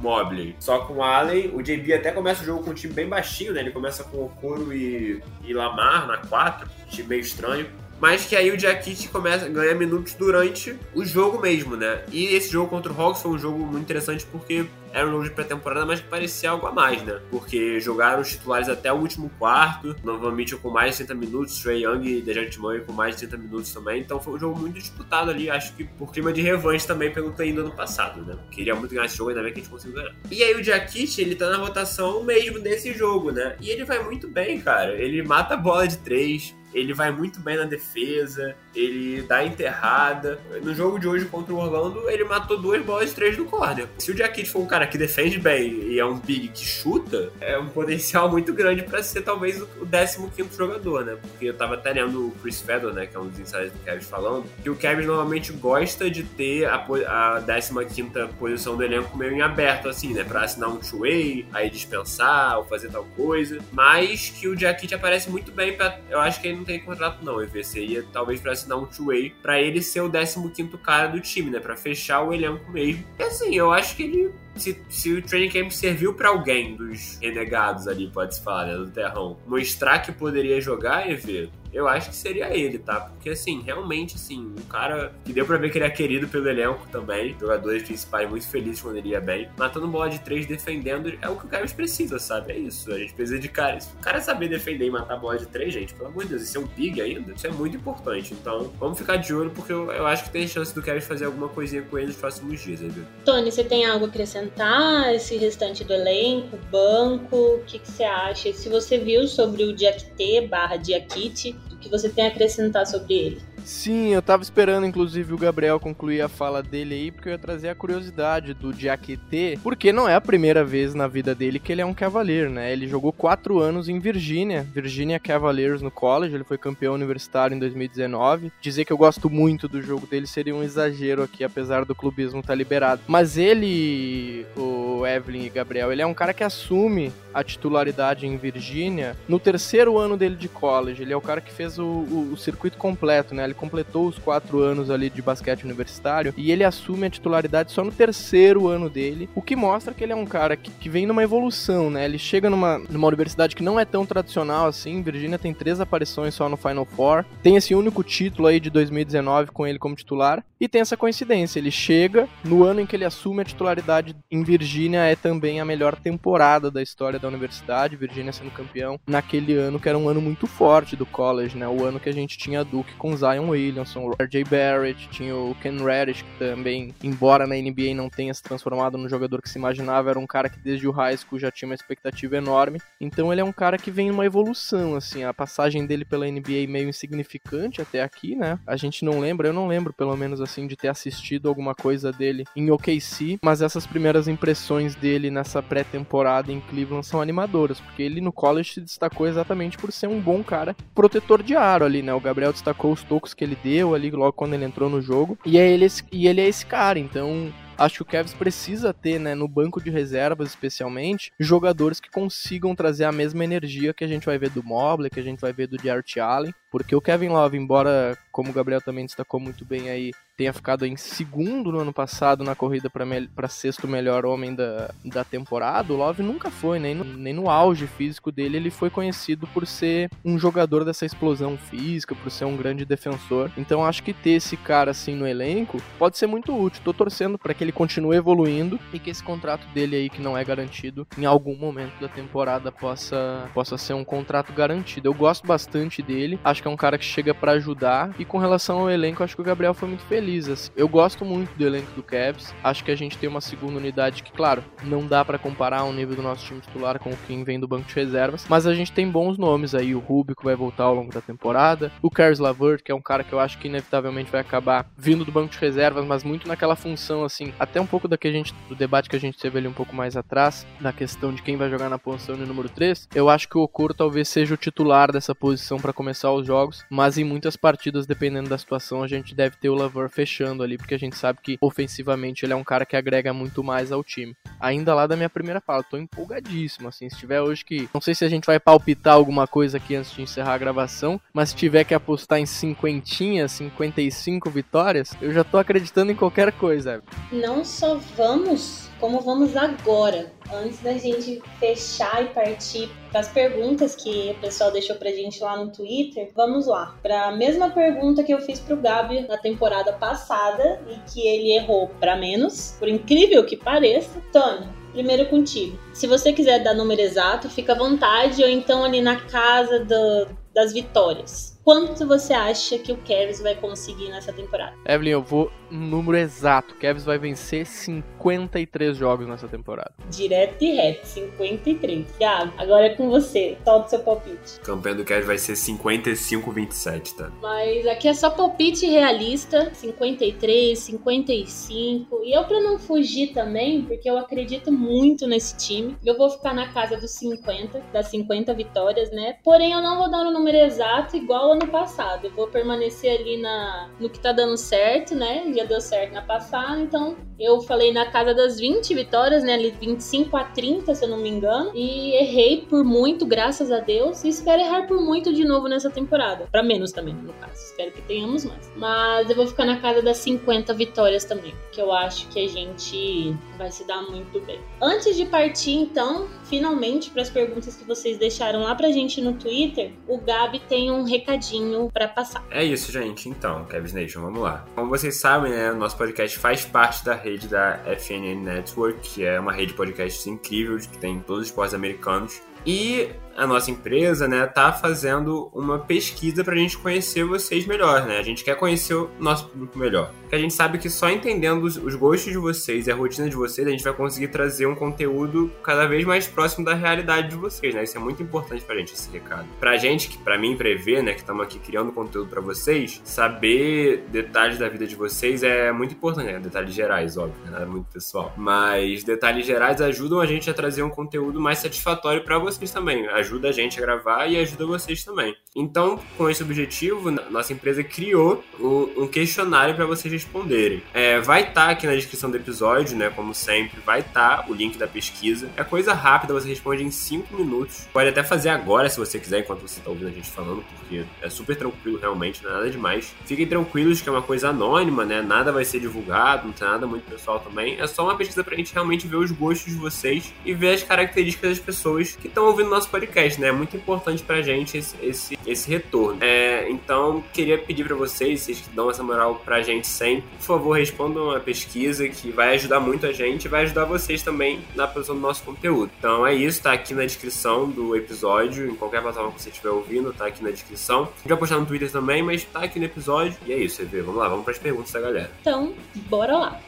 Mobley, só com o Allen. O JB até começa o jogo com um time bem baixinho, né? Ele começa com o Okoro e, e Lamar na 4, time meio estranho. Mas que aí o Jackit começa ganha minutos durante o jogo mesmo, né? E esse jogo contra o Hawks foi um jogo muito interessante porque era um jogo de pré-temporada, mas que parecia algo a mais, né? Porque jogaram os titulares até o último quarto, novamente com mais de 30 minutos, Trey Young e Dejante Murray com mais de 30 minutos também, então foi um jogo muito disputado ali, acho que por clima de revanche também pelo play do ano passado, né? Queria muito ganhar esse jogo, ainda bem que a gente conseguiu ganhar. E aí o Jackit, ele tá na rotação mesmo desse jogo, né? E ele vai muito bem, cara. Ele mata a bola de três, ele vai muito bem na defesa, ele dá enterrada. No jogo de hoje contra o Orlando, ele matou duas bolas de três do corner. Se o Jackit for um cara que defende bem e é um big que chuta, é um potencial muito grande para ser talvez o 15 jogador, né? Porque eu tava até lendo o Chris Fedor, né, que é um dos insiders do Kevin falando, que o Kevin normalmente gosta de ter a, a 15 posição do elenco meio em aberto, assim, né? Pra assinar um two-way, aí dispensar ou fazer tal coisa. Mas que o Jackit aparece muito bem pra. Eu acho que ele não tem contrato, não. EV seria talvez para assinar um two-way pra ele ser o 15 cara do time, né? Pra fechar o elenco mesmo. E assim, eu acho que ele se, se o training camp serviu para alguém dos renegados ali, pode-se falar, né, do terrão, mostrar que poderia jogar, EV, eu acho que seria ele, tá? Porque, assim, realmente, assim, um cara que deu pra ver que ele é querido pelo elenco também, jogadores principais muito felizes quando ele ia bem, matando bola de três, defendendo, é o que o Cavs precisa, sabe? É isso, a gente precisa de cara. Se o cara saber defender e matar bola de três, gente, pelo amor de Deus, isso é um big ainda, isso é muito importante. Então, vamos ficar de olho, porque eu, eu acho que tem chance do Cavs fazer alguma coisinha com ele nos próximos dias, viu? Tony, você tem algo a acrescentar? Esse restante do elenco, banco, o que, que você acha? Se você viu sobre o T barra Diakite, que você tem a acrescentar sobre ele. Sim, eu tava esperando inclusive o Gabriel concluir a fala dele aí, porque eu ia trazer a curiosidade do Diakite, porque não é a primeira vez na vida dele que ele é um Cavalier, né? Ele jogou quatro anos em Virgínia, Virginia Cavaliers no college, ele foi campeão universitário em 2019. Dizer que eu gosto muito do jogo dele seria um exagero aqui, apesar do clubismo estar tá liberado. Mas ele, o Evelyn e Gabriel, ele é um cara que assume a titularidade em Virgínia no terceiro ano dele de college. Ele é o cara que fez o, o, o circuito completo, né? Ele completou os quatro anos ali de basquete universitário e ele assume a titularidade só no terceiro ano dele, o que mostra que ele é um cara que, que vem numa evolução, né? Ele chega numa, numa universidade que não é tão tradicional assim. Virgínia tem três aparições só no Final Four, tem esse único título aí de 2019 com ele como titular e tem essa coincidência. Ele chega no ano em que ele assume a titularidade em Virgínia, é também a melhor temporada da história da universidade, Virgínia sendo campeão naquele ano que era um ano muito forte do college, né? O ano que a gente tinha Duke com Zion Zion Williamson, RJ Barrett, tinha o Ken Reddish, que também, embora na NBA não tenha se transformado no jogador que se imaginava, era um cara que desde o high school já tinha uma expectativa enorme. Então ele é um cara que vem numa evolução, assim, a passagem dele pela NBA meio insignificante até aqui, né? A gente não lembra, eu não lembro pelo menos assim de ter assistido alguma coisa dele em OKC, mas essas primeiras impressões dele nessa pré-temporada em Cleveland são animadoras, porque ele no college se destacou exatamente por ser um bom cara protetor de aro ali, né? O Gabriel destacou os tocos que ele deu ali logo quando ele entrou no jogo. E, é ele, e ele é esse cara, então acho que o Cavs precisa ter, né, no banco de reservas especialmente, jogadores que consigam trazer a mesma energia que a gente vai ver do Mobley, que a gente vai ver do Jarrett Allen, porque o Kevin Love, embora, como o Gabriel também destacou muito bem aí, tenha ficado em segundo no ano passado na corrida para sexto melhor homem da, da temporada, o Love nunca foi, nem no, nem no auge físico dele, ele foi conhecido por ser um jogador dessa explosão física, por ser um grande defensor. Então acho que ter esse cara assim no elenco pode ser muito útil. Tô torcendo para que ele continue evoluindo e que esse contrato dele aí, que não é garantido, em algum momento da temporada possa, possa ser um contrato garantido. Eu gosto bastante dele, acho que é um cara que chega para ajudar. E com relação ao elenco, acho que o Gabriel foi muito feliz Assim. Eu gosto muito do elenco do Cavs. Acho que a gente tem uma segunda unidade que, claro, não dá para comparar o nível do nosso time titular com quem vem do banco de reservas, mas a gente tem bons nomes aí. O Rubio, que vai voltar ao longo da temporada. O Caris Lavert, que é um cara que eu acho que inevitavelmente vai acabar vindo do banco de reservas, mas muito naquela função, assim, até um pouco da gente, do debate que a gente teve ali um pouco mais atrás, da questão de quem vai jogar na posição de número 3. Eu acho que o Okoro talvez seja o titular dessa posição para começar os jogos, mas em muitas partidas, dependendo da situação, a gente deve ter o Lavert fechando ali, porque a gente sabe que ofensivamente ele é um cara que agrega muito mais ao time. Ainda lá da minha primeira fala, tô empolgadíssimo, assim, se tiver hoje que, não sei se a gente vai palpitar alguma coisa aqui antes de encerrar a gravação, mas se tiver que apostar em cinquentinha, 55 vitórias, eu já tô acreditando em qualquer coisa. Não só vamos como vamos agora, antes da gente fechar e partir para as perguntas que o pessoal deixou pra gente lá no Twitter, vamos lá. Para a mesma pergunta que eu fiz pro Gabi na temporada passada e que ele errou para menos, por incrível que pareça. Tony, primeiro contigo. Se você quiser dar número exato, fica à vontade, ou então ali na casa do, das vitórias. Quanto você acha que o Cavs vai conseguir nessa temporada? Evelyn, eu vou número exato. O Cavs vai vencer 53 jogos nessa temporada. Direto e reto, 53. Gabi, agora é com você. Solta seu palpite. O campeão do Cavs vai ser 55-27, tá? Mas aqui é só palpite realista, 53, 55. E eu pra não fugir também, porque eu acredito muito nesse time, eu vou ficar na casa dos 50, das 50 vitórias, né? Porém, eu não vou dar um número exato igual ano passado. Eu vou permanecer ali na, no que tá dando certo, né? Já deu certo na passada, então eu falei na casa das 20 vitórias, né? Ali 25 a 30, se eu não me engano. E errei por muito, graças a Deus. E espero errar por muito de novo nessa temporada. Para menos também, no caso. Espero que tenhamos mais. Mas eu vou ficar na casa das 50 vitórias também. Que eu acho que a gente vai se dar muito bem. Antes de partir, então, finalmente, para as perguntas que vocês deixaram lá pra gente no Twitter, o Gabi tem um recadinho para passar. É isso, gente. Então, Cavs Nation, vamos lá. Como vocês sabem, né, o nosso podcast faz parte da rede da FNN Network, que é uma rede de podcasts incrível, que tem todos os esportes americanos. E a nossa empresa, né, tá fazendo uma pesquisa pra gente conhecer vocês melhor, né? A gente quer conhecer o nosso público melhor. Porque a gente sabe que só entendendo os, os gostos de vocês e a rotina de vocês, a gente vai conseguir trazer um conteúdo cada vez mais próximo da realidade de vocês, né? Isso é muito importante pra gente, esse recado. Pra gente, que pra mim, prever, né, que estamos aqui criando conteúdo pra vocês, saber detalhes da vida de vocês é muito importante, né? Detalhes gerais, óbvio, né? Nada muito pessoal. Mas detalhes gerais ajudam a gente a trazer um conteúdo mais satisfatório pra vocês também ajuda a gente a gravar e ajuda vocês também. Então, com esse objetivo, nossa empresa criou um questionário para vocês responderem. É, vai estar tá aqui na descrição do episódio, né? Como sempre, vai estar tá o link da pesquisa. É coisa rápida, você responde em 5 minutos. Pode até fazer agora se você quiser, enquanto você está ouvindo a gente falando, porque é super tranquilo realmente, não é nada demais. Fiquem tranquilos que é uma coisa anônima, né? Nada vai ser divulgado, não tem nada muito pessoal também. É só uma pesquisa pra gente realmente ver os gostos de vocês e ver as características das pessoas que estão ouvindo nosso podcast, né? É muito importante pra gente esse, esse, esse retorno. É, então, queria pedir para vocês, vocês que dão essa moral pra gente sempre, por favor, respondam a pesquisa que vai ajudar muito a gente e vai ajudar vocês também na produção do nosso conteúdo. Então é isso, tá aqui na descrição do episódio, em qualquer plataforma que você estiver ouvindo, tá aqui na descrição. Vai postar no Twitter também, mas tá aqui no episódio. E é isso, EV. Vamos lá, vamos para as perguntas da galera. Então, bora lá.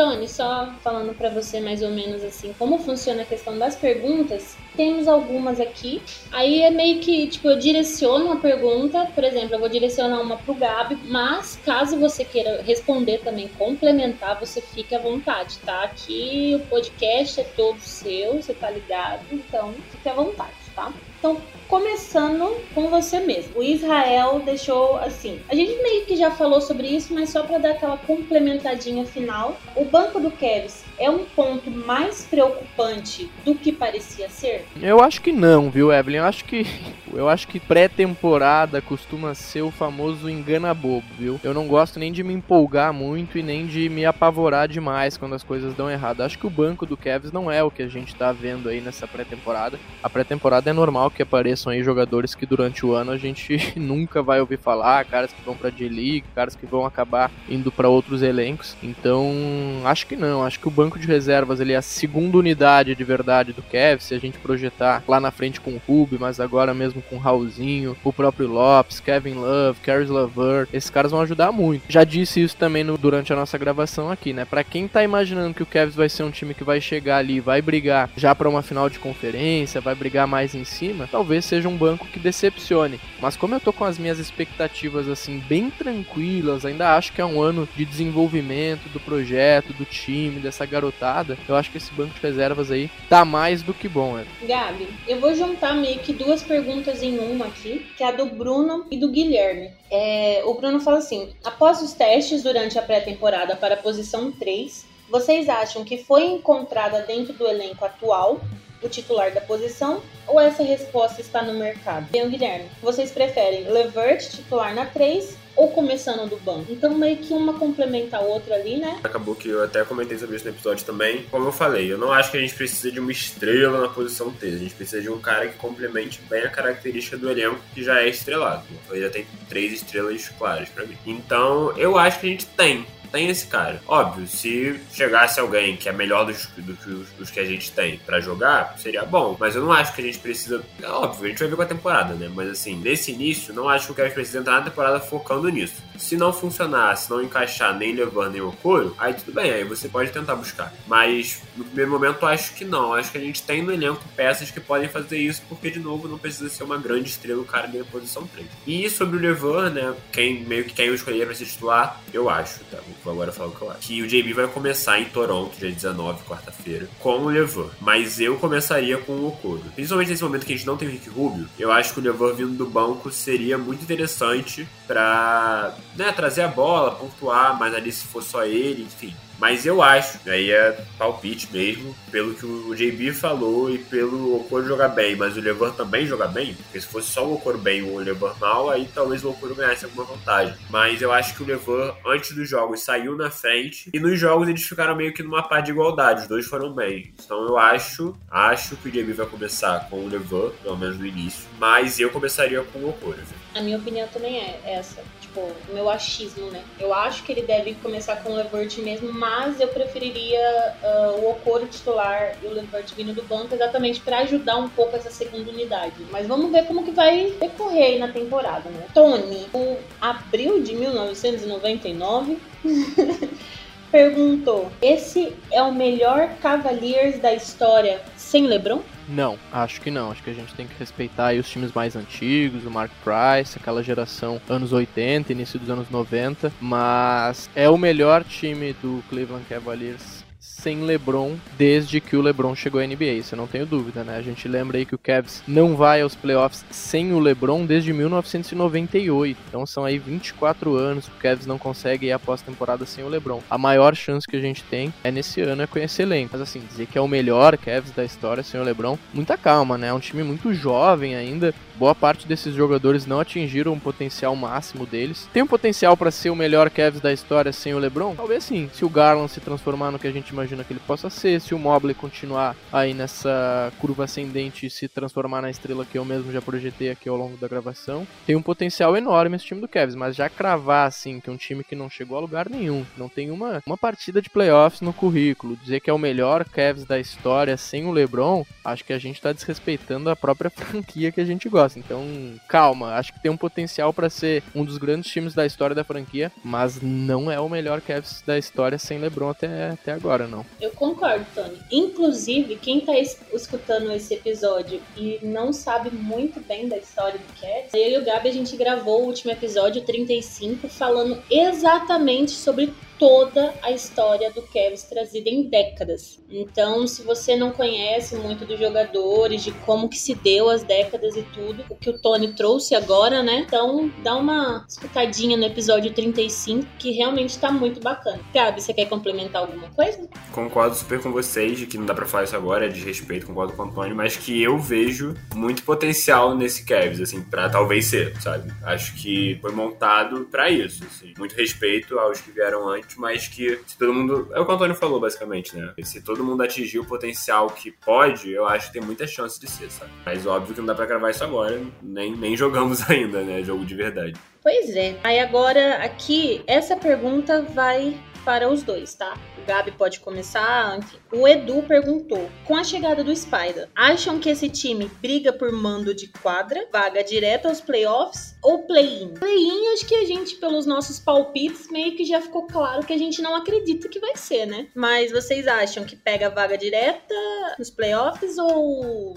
Tony, só falando para você mais ou menos assim, como funciona a questão das perguntas, temos algumas aqui. Aí é meio que, tipo, eu direciono a pergunta, por exemplo, eu vou direcionar uma pro Gabi, mas caso você queira responder também, complementar, você fique à vontade, tá? Aqui o podcast é todo seu, você tá ligado? Então, fique à vontade, tá? Então, começando com você mesmo. O Israel deixou assim. A gente meio que já falou sobre isso, mas só para dar aquela complementadinha final. O banco do Kevs é um ponto mais preocupante do que parecia ser? Eu acho que não, viu, Evelyn? Eu acho que eu acho que pré-temporada costuma ser o famoso engana bobo, viu? Eu não gosto nem de me empolgar muito e nem de me apavorar demais quando as coisas dão errado. Acho que o banco do Cavs não é o que a gente tá vendo aí nessa pré-temporada. A pré-temporada é normal que apareçam aí jogadores que durante o ano a gente nunca vai ouvir falar, caras que vão para J-League, caras que vão acabar indo para outros elencos. Então, acho que não, acho que o banco banco de reservas ele é a segunda unidade de verdade do Kev, se a gente projetar lá na frente com o Ruby, mas agora mesmo com o Raulzinho, o próprio Lopes, Kevin Love, Caris Lavert, esses caras vão ajudar muito. Já disse isso também no, durante a nossa gravação aqui, né? Para quem tá imaginando que o Cavs vai ser um time que vai chegar ali, vai brigar já para uma final de conferência, vai brigar mais em cima, talvez seja um banco que decepcione. Mas como eu tô com as minhas expectativas assim bem tranquilas, ainda acho que é um ano de desenvolvimento do projeto, do time, dessa garotada, eu acho que esse banco de reservas aí tá mais do que bom, né? Gabi, eu vou juntar meio que duas perguntas em uma aqui, que é a do Bruno e do Guilherme. É, o Bruno fala assim: após os testes durante a pré-temporada para a posição 3, vocês acham que foi encontrada dentro do elenco atual o titular da posição ou essa resposta está no mercado? Bem, Guilherme, vocês preferem Levert titular na 3 ou começando do banco. Então meio que uma complementa a outra ali, né? Acabou que eu até comentei sobre isso no episódio também. Como eu falei, eu não acho que a gente precisa de uma estrela na posição 3. A gente precisa de um cara que complemente bem a característica do elenco que já é estrelado. Ele já tem três estrelas claras para mim. Então eu acho que a gente tem tem esse cara. Óbvio, se chegasse alguém que é melhor dos, dos, dos que a gente tem para jogar, seria bom. Mas eu não acho que a gente precisa. É óbvio, a gente vai ver com a temporada, né? Mas assim, nesse início, não acho que a gente precisa entrar na temporada focando nisso. Se não funcionar, se não encaixar nem levando nem o couro, aí tudo bem, aí você pode tentar buscar. Mas no primeiro momento, acho que não. Acho que a gente tem no elenco peças que podem fazer isso, porque de novo não precisa ser uma grande estrela o cara na posição 3. E sobre o Levan, né? Quem meio que quem eu escolher pra se titular, eu acho, tá? Vou agora falar o que eu acho. Que o JB vai começar em Toronto, dia 19, quarta-feira, com o Levan. Mas eu começaria com o Okoro. Principalmente nesse momento que a gente não tem o Rick Rubio, eu acho que o Levan vindo do banco seria muito interessante pra né, trazer a bola, pontuar, mas ali se for só ele, enfim. Mas eu acho, aí é palpite mesmo, pelo que o JB falou e pelo Okoro jogar bem, mas o Levan também jogar bem, porque se fosse só o Okoro bem e o Levan mal, aí talvez o Okoro ganhasse alguma vantagem. Mas eu acho que o Levan, antes dos jogos, saiu na frente e nos jogos eles ficaram meio que numa par de igualdade, os dois foram bem. Então eu acho, acho que o JB vai começar com o Levan, pelo menos no início, mas eu começaria com o Okoro. A minha opinião também é essa tipo, meu achismo, né? Eu acho que ele deve começar com o Levert mesmo, mas eu preferiria uh, o Okoro titular e o Levert vindo do banco exatamente para ajudar um pouco essa segunda unidade. Mas vamos ver como que vai decorrer aí na temporada, né? Tony, o abril de 1999 perguntou: esse é o melhor Cavaliers da história sem LeBron? Não, acho que não. Acho que a gente tem que respeitar os times mais antigos, o Mark Price, aquela geração anos 80, início dos anos 90, mas é o melhor time do Cleveland Cavaliers sem LeBron desde que o LeBron chegou à NBA, isso eu não tenho dúvida, né? A gente lembra aí que o Cavs não vai aos playoffs sem o LeBron desde 1998. Então são aí 24 anos que o Cavs não consegue ir à pós-temporada sem o LeBron. A maior chance que a gente tem é nesse ano é com esse elenco. Mas assim, dizer que é o melhor Cavs da história sem o LeBron, muita calma, né? É um time muito jovem ainda. Boa parte desses jogadores não atingiram o potencial máximo deles. Tem um potencial para ser o melhor Cavs da história sem o LeBron? Talvez sim. Se o Garland se transformar no que a gente imagina que ele possa ser, se o Mobley continuar aí nessa curva ascendente e se transformar na estrela que eu mesmo já projetei aqui ao longo da gravação, tem um potencial enorme esse time do Cavs, mas já cravar assim que é um time que não chegou a lugar nenhum, não tem uma, uma partida de playoffs no currículo, dizer que é o melhor Cavs da história sem o LeBron, acho que a gente tá desrespeitando a própria franquia que a gente gosta. Então, calma, acho que tem um potencial para ser um dos grandes times da história da franquia, mas não é o melhor Cavs da história sem LeBron até, até agora, não. Eu concordo, Tony. Inclusive, quem tá escutando esse episódio e não sabe muito bem da história do Cavs, eu e o Gabi a gente gravou o último episódio 35 falando exatamente sobre toda a história do Cavs trazida em décadas. Então, se você não conhece muito dos jogadores, de como que se deu as décadas e tudo, o que o Tony trouxe agora, né? Então, dá uma escutadinha no episódio 35, que realmente tá muito bacana. Gabi, você quer complementar alguma coisa? Concordo super com vocês de que não dá pra falar isso agora, é de respeito, concordo com o Antônio, mas que eu vejo muito potencial nesse Cavs, assim, pra talvez ser, sabe? Acho que foi montado para isso, assim. Muito respeito aos que vieram antes mas que se todo mundo. É o que o Antônio falou, basicamente, né? Se todo mundo atingir o potencial que pode, eu acho que tem muita chance de ser, sabe? Mas óbvio que não dá pra gravar isso agora, nem, nem jogamos ainda, né? Jogo de verdade. Pois é. Aí agora aqui, essa pergunta vai para os dois, tá? O Gabi pode começar. Enfim. O Edu perguntou: com a chegada do Spider, acham que esse time briga por mando de quadra, vaga direta aos playoffs ou play-in? Play-in, acho que a gente, pelos nossos palpites, meio que já ficou claro que a gente não acredita que vai ser, né? Mas vocês acham que pega a vaga direta nos playoffs ou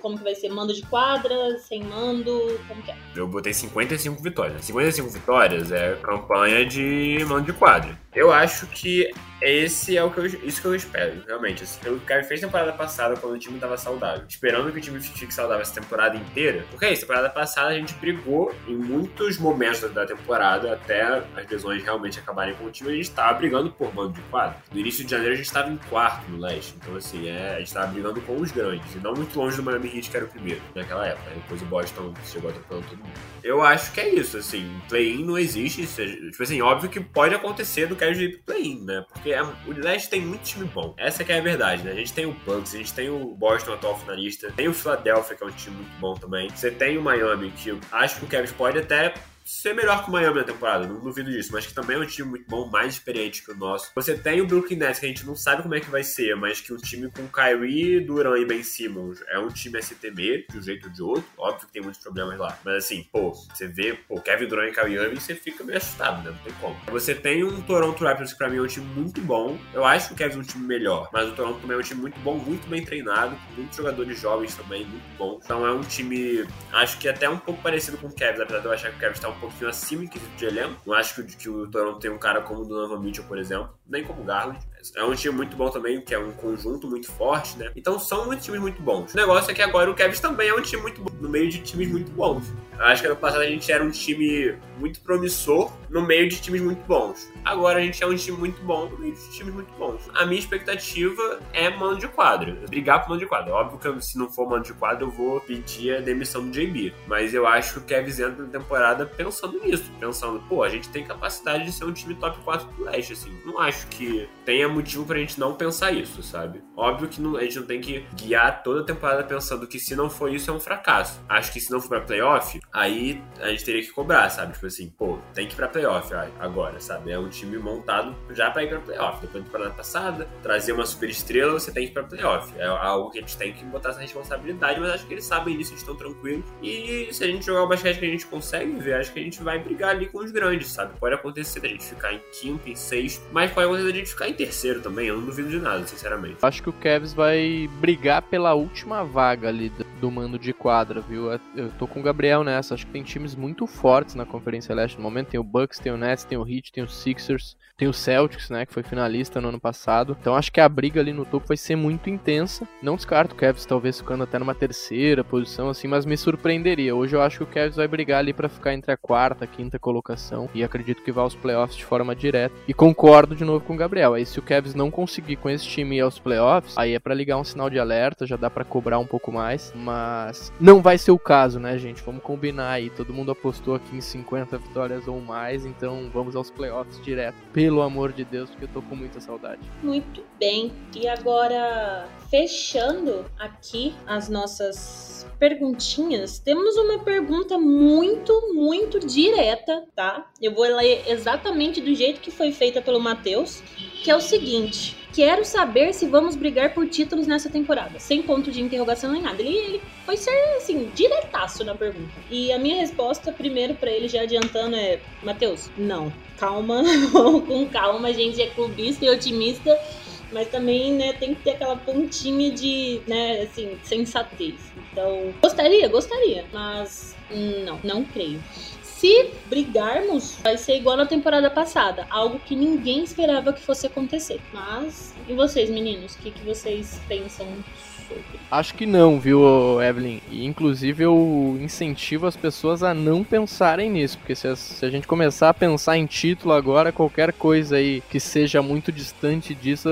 como que vai ser? Mando de quadra, sem mando? Como que é? Eu botei 55 vitórias. 55 vitórias é campanha de mando de quadra. Eu acho que esse é o que eu, isso que eu espero. realmente. Assim, pelo que o Kevin fez temporada passada, quando o time tava saudável. Esperando que o time fique saudável essa temporada inteira. Porque é isso, temporada passada a gente brigou em muitos momentos da temporada, até as lesões realmente acabarem com o time, a gente tava brigando por mando de quadro. No início de janeiro a gente tava em quarto no leste. Então, assim, é, a gente tava brigando com os grandes. E não muito longe do Miami Heat, que era o primeiro naquela época. Depois o Boston chegou atropelando todo mundo. Eu acho que é isso, assim. Play-in não existe. Tipo assim, óbvio que pode acontecer do pro play-in, né? Porque é, o leste tem muito time bom. Essa que é a verdade, né? A gente tem o Bucks, a gente tem o Boston atual finalista, tem o Philadelphia, que é um time muito bom também. Você tem o Miami, que acho que o Cavs pode até ser melhor que o Miami na temporada, não duvido disso, mas que também é um time muito bom, mais experiente que o nosso. Você tem o Brooklyn Nets, que a gente não sabe como é que vai ser, mas que um time com Kyrie, Duran e Ben Simmons é um time temer, de um jeito ou de outro. Óbvio que tem muitos problemas lá. Mas assim, pô, você vê, pô, Kevin Durant e Kyrie Irving, você fica meio assustado, né? Não tem como. Você tem um Toronto Raptors, que pra mim é um time muito bom. Eu acho que o Kevin é um time melhor, mas o Toronto também é um time muito bom, muito bem treinado, com muitos jogadores jovens também, muito bom. Então é um time, acho que até um pouco parecido com o Kevin, apesar de eu achar que o Kevin está um pouquinho acima de elenco. Não acho que, que o Toronto tem um cara como o Donovan Mitchell, por exemplo, nem como o Garland. É um time muito bom também, que é um conjunto muito forte, né? Então são muitos times muito bons. O negócio é que agora o Cavs também é um time muito bom, no meio de times muito bons. Acho que ano passado a gente era um time muito promissor no meio de times muito bons. Agora a gente é um time muito bom no meio de times muito bons. A minha expectativa é mano de quadro. Brigar por mano de quadro. Óbvio que se não for mano de quadro, eu vou pedir a demissão do JB. Mas eu acho que o Cavs entra na temporada pensando nisso. Pensando, pô, a gente tem capacidade de ser um time top 4 do leste, assim. Não acho que tenha motivo pra gente não pensar isso, sabe? Óbvio que não, a gente não tem que guiar toda a temporada pensando que se não for isso é um fracasso. Acho que se não for pra playoff, aí a gente teria que cobrar, sabe? Tipo assim, pô, tem que ir pra playoff agora, sabe? É um time montado já pra ir pra playoff. Depois da temporada passada, trazer uma super estrela, você tem que ir pra playoff. É algo que a gente tem que botar essa responsabilidade, mas acho que eles sabem disso, eles estão tranquilos. E se a gente jogar o basquete que a gente consegue ver, acho que a gente vai brigar ali com os grandes, sabe? Pode acontecer da gente ficar em quinto, em sexto, mas pode acontecer da gente ficar em terceiro também, eu não duvido de nada, sinceramente. Acho que o Cavs vai brigar pela última vaga ali do mando de quadra, viu? Eu tô com o Gabriel nessa, acho que tem times muito fortes na Conferência Leste no momento, tem o Bucks, tem o Nets, tem o Heat, tem o Sixers, tem o Celtics, né, que foi finalista no ano passado. Então acho que a briga ali no topo vai ser muito intensa. Não descarto o Cavs talvez ficando até numa terceira posição assim, mas me surpreenderia. Hoje eu acho que o Cavs vai brigar ali para ficar entre a quarta, quinta colocação e acredito que vai aos playoffs de forma direta. E concordo de novo com o Gabriel. Aí se o Cavs não conseguir com esse time aos playoffs, aí é para ligar um sinal de alerta, já dá para cobrar um pouco mais, mas não vai ser o caso, né, gente? Vamos combinar aí. Todo mundo apostou aqui em 50 vitórias ou mais, então vamos aos playoffs direto pelo amor de Deus, porque eu tô com muita saudade. Muito bem. E agora, fechando aqui as nossas perguntinhas, temos uma pergunta muito, muito direta, tá? Eu vou ler exatamente do jeito que foi feita pelo Matheus, que é o seguinte: Quero saber se vamos brigar por títulos nessa temporada. Sem ponto de interrogação nem nada. Ele, ele foi ser, assim, diretaço na pergunta. E a minha resposta, primeiro, para ele, já adiantando, é: Matheus, não. Calma, com calma, a gente é clubista e otimista. Mas também, né, tem que ter aquela pontinha de, né, assim, sensatez. Então, gostaria, gostaria. Mas, não, não creio se brigarmos, vai ser igual na temporada passada, algo que ninguém esperava que fosse acontecer. Mas, e vocês, meninos, o que, que vocês pensam? Acho que não, viu, Evelyn? E, inclusive eu incentivo as pessoas a não pensarem nisso, porque se a, se a, gente começar a pensar em título agora, qualquer coisa aí que seja muito distante disso,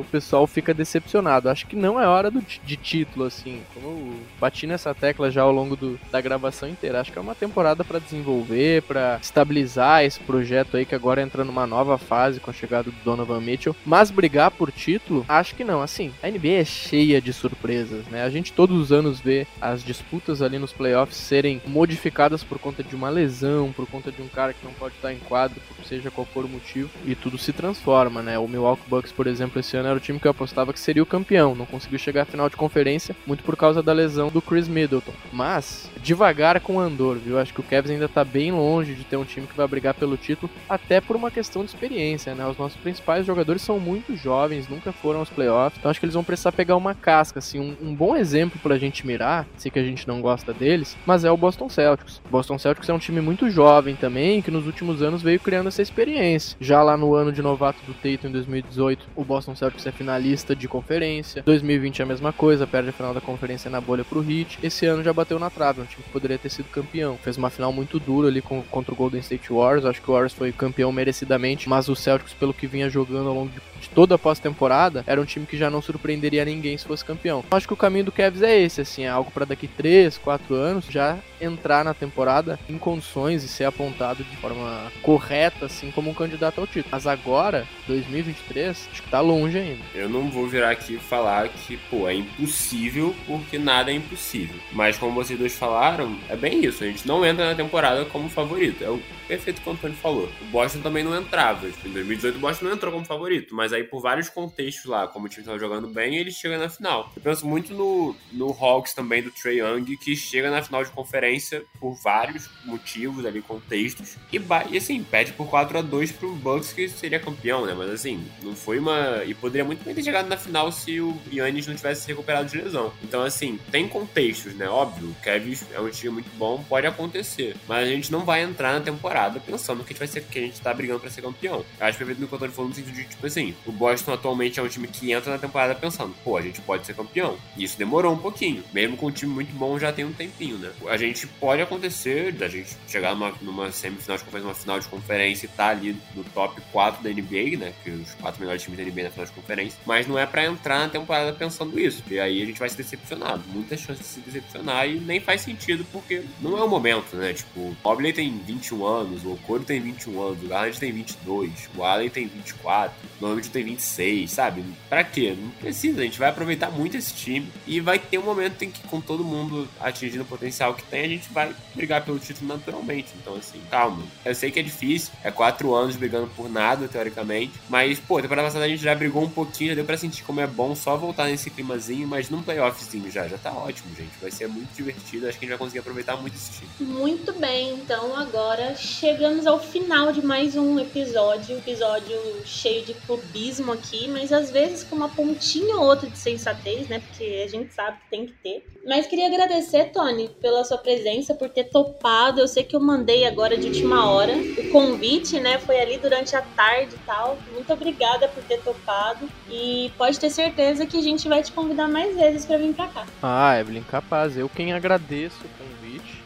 o pessoal fica decepcionado. Acho que não é hora do, de título, assim. Como eu bati nessa tecla já ao longo do, da gravação inteira. Acho que é uma temporada para desenvolver, para estabilizar esse projeto aí que agora entra numa nova fase com a chegada do Donovan Mitchell. Mas brigar por título, acho que não. Assim, a NBA é cheia de surpresas, né? A gente todos os anos vê as disputas ali nos playoffs serem modificadas por conta de uma lesão, por conta de um cara que não pode estar em quadro, seja qual for o motivo, e tudo se transforma, né? O Milwaukee Bucks, por exemplo, esse ano era o time que eu apostava que seria o campeão, não conseguiu chegar à final de conferência, muito por causa da lesão do Chris Middleton. Mas, devagar com o Andor, viu? Acho que o Cavs ainda tá bem longe de ter um time que vai brigar pelo título, até por uma questão de experiência, né? Os nossos principais jogadores são muito jovens, nunca foram aos playoffs, então acho que eles vão precisar pegar uma casca assim, um, um, bom exemplo pra gente mirar, sei que a gente não gosta deles, mas é o Boston Celtics. O Boston Celtics é um time muito jovem também, que nos últimos anos veio criando essa experiência. Já lá no ano de novato do Tatum em 2018, o Boston Celtics é finalista de conferência. 2020 é a mesma coisa, perde a final da conferência na bolha pro Heat. Esse ano já bateu na trave, um time que poderia ter sido campeão. Fez uma final muito dura ali com, contra o Golden State Warriors, acho que o Warriors foi campeão merecidamente, mas o Celtics, pelo que vinha jogando ao longo de de toda a pós-temporada, era um time que já não surpreenderia ninguém se fosse campeão. Acho que o caminho do Cavs é esse, assim, é algo para daqui 3, 4 anos já entrar na temporada em condições e ser apontado de forma correta, assim, como um candidato ao título. Mas agora, 2023, acho que tá longe ainda. Eu não vou virar aqui e falar que, pô, é impossível, porque nada é impossível. Mas como vocês dois falaram, é bem isso. A gente não entra na temporada como favorito. É o perfeito que o Antônio falou. O Boston também não entrava. Tipo, em 2018 o Boston não entrou como favorito, mas aí por vários contextos lá, como o time estava jogando bem, ele chega na final. Eu penso muito no, no Hawks também do Trey Young, que chega na final de conferência por vários motivos ali, contextos, e, e assim, pede por 4 a 2 pro Bucks, que seria campeão, né? Mas assim, não foi uma. E poderia muito bem ter chegado na final se o Yannis não tivesse se recuperado de lesão. Então, assim, tem contextos, né? Óbvio, o Kevin é um time muito bom, pode acontecer. Mas a gente não vai entrar na temporada pensando que a gente vai ser que a gente tá brigando pra ser campeão. Eu acho perfeito no que eu tô falando no sentido de, tipo assim, o Boston atualmente é um time que entra na temporada pensando, pô, a gente pode ser campeão. E isso demorou um pouquinho. Mesmo com um time muito bom já tem um tempinho, né? A gente pode acontecer da gente chegar numa, numa semifinal de conferência, uma final de conferência e tá ali no top 4 da NBA, né? Que os quatro melhores times da NBA na final de conferência. Mas não é para entrar na temporada pensando isso. E aí a gente vai se decepcionar. Muitas chances de se decepcionar e nem faz sentido porque não é o momento, né? Tipo, o Mobley tem 21 anos, o Okoro tem 21 anos, o Garland tem 22, o Allen tem 24, o Novid tem 26, sabe? Pra quê? Não precisa, a gente vai aproveitar muito esse time e vai ter um momento em que, com todo mundo atingindo o potencial que tem, a gente vai brigar pelo título naturalmente. Então, assim, calma. Eu sei que é difícil, é quatro anos brigando por nada, teoricamente, mas, pô, temporada passada a gente já brigou um pouquinho, já deu pra sentir como é bom só voltar nesse climazinho, mas num playoffzinho já, já tá ótimo, gente. Vai ser muito divertido, acho que a gente vai conseguir aproveitar muito esse time. Muito bem, então agora chegamos ao final de mais um episódio, episódio cheio de clubismo aqui, mas às vezes com uma pontinha ou outra de sensatez, né? Porque a gente sabe que tem que ter. Mas queria agradecer, Tony, pela sua presença, por ter topado. Eu sei que eu mandei agora de última hora o convite, né? Foi ali durante a tarde e tal. Muito obrigada por ter topado. E pode ter certeza que a gente vai te convidar mais vezes para vir para cá. Ah, Evelyn, capaz. Eu quem agradeço o convite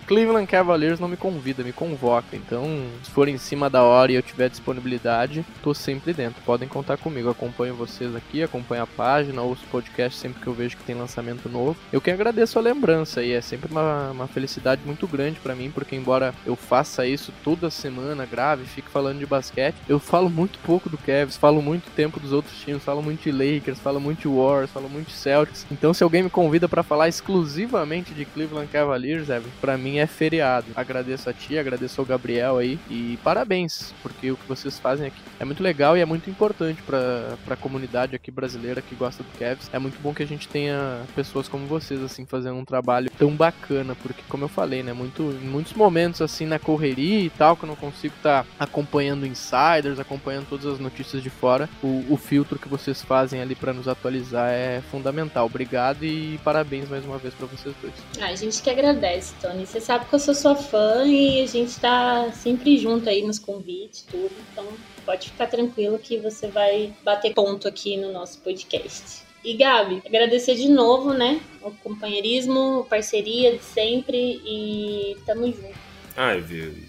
Cleveland Cavaliers não me convida, me convoca. Então, se for em cima da hora e eu tiver disponibilidade, tô sempre dentro. Podem contar comigo. Acompanho vocês aqui, acompanho a página, ouço podcast sempre que eu vejo que tem lançamento novo. Eu que agradeço a lembrança e é sempre uma, uma felicidade muito grande para mim, porque embora eu faça isso toda semana, grave, fique falando de basquete, eu falo muito pouco do Cavs, falo muito tempo dos outros times, falo muito de Lakers, falo muito de Warriors, falo muito de Celtics. Então, se alguém me convida para falar exclusivamente de Cleveland Cavaliers, Evan, para mim é feriado. Agradeço a ti, agradeço ao Gabriel aí e parabéns, porque o que vocês fazem aqui é muito legal e é muito importante para a comunidade aqui brasileira que gosta do Cavs. É muito bom que a gente tenha pessoas como vocês assim fazendo um trabalho tão bacana, porque como eu falei, né, muito em muitos momentos assim na correria e tal que eu não consigo estar tá acompanhando insiders, acompanhando todas as notícias de fora, o, o filtro que vocês fazem ali para nos atualizar é fundamental. Obrigado e parabéns mais uma vez para vocês dois. A gente que agradece, Tony. Você sabe que eu sou sua fã e a gente tá sempre junto aí nos convites, tudo. Então pode ficar tranquilo que você vai bater ponto aqui no nosso podcast. E Gabi, agradecer de novo, né? O companheirismo, parceria de sempre e tamo junto. Ah,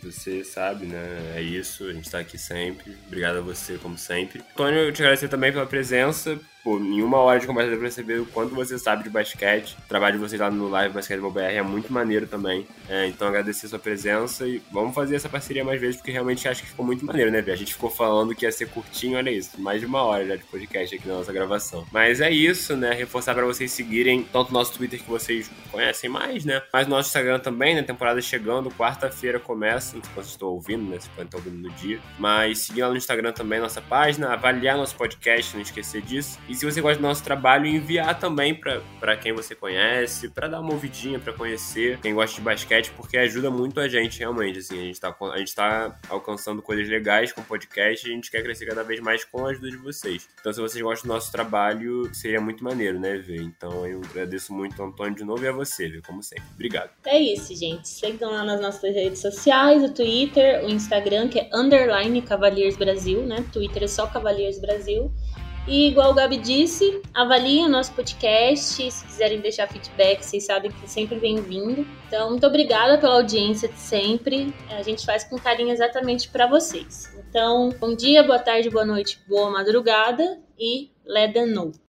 você sabe, né? É isso, a gente tá aqui sempre. Obrigado a você, como sempre. Tônio, eu te agradecer também pela presença, pô, em uma hora de conversa pra perceber o quanto você sabe de basquete. O trabalho de vocês lá no Live Basquete BR é muito maneiro também. É, então agradecer a sua presença e vamos fazer essa parceria mais vezes, porque realmente acho que ficou muito maneiro, né, A gente ficou falando que ia ser curtinho, olha isso, mais de uma hora já de podcast aqui na nossa gravação. Mas é isso, né? Reforçar para vocês seguirem tanto o nosso Twitter que vocês conhecem mais, né? Mas o nosso Instagram também, né? Temporada chegando, quarta-feira começa, enquanto vocês estão ouvindo, né? Se podem estar ouvindo no dia. Mas seguir lá no Instagram também nossa página, avaliar nosso podcast, não esquecer disso. E se você gosta do nosso trabalho, enviar também para quem você conhece, para dar uma ouvidinha, para conhecer quem gosta de basquete, porque ajuda muito a gente realmente. Assim, a gente tá, a gente tá alcançando coisas legais com o podcast e a gente quer crescer cada vez mais com a ajuda de vocês. Então, se vocês gostam do nosso trabalho, seria muito maneiro, né, ver? Então, eu agradeço muito Antônio de novo e a você, ver, como sempre. Obrigado. É isso, gente. Sigam lá nas nossas redes sociais, o Twitter, o Instagram, que é underline Cavaliers Brasil, né? Twitter é só Cavaliers Brasil. E igual o Gabi disse, avaliem o nosso podcast. Se quiserem deixar feedback, vocês sabem que sempre bem-vindo. Então, muito obrigada pela audiência de sempre. A gente faz com carinho exatamente para vocês. Então, bom dia, boa tarde, boa noite, boa madrugada e let them know.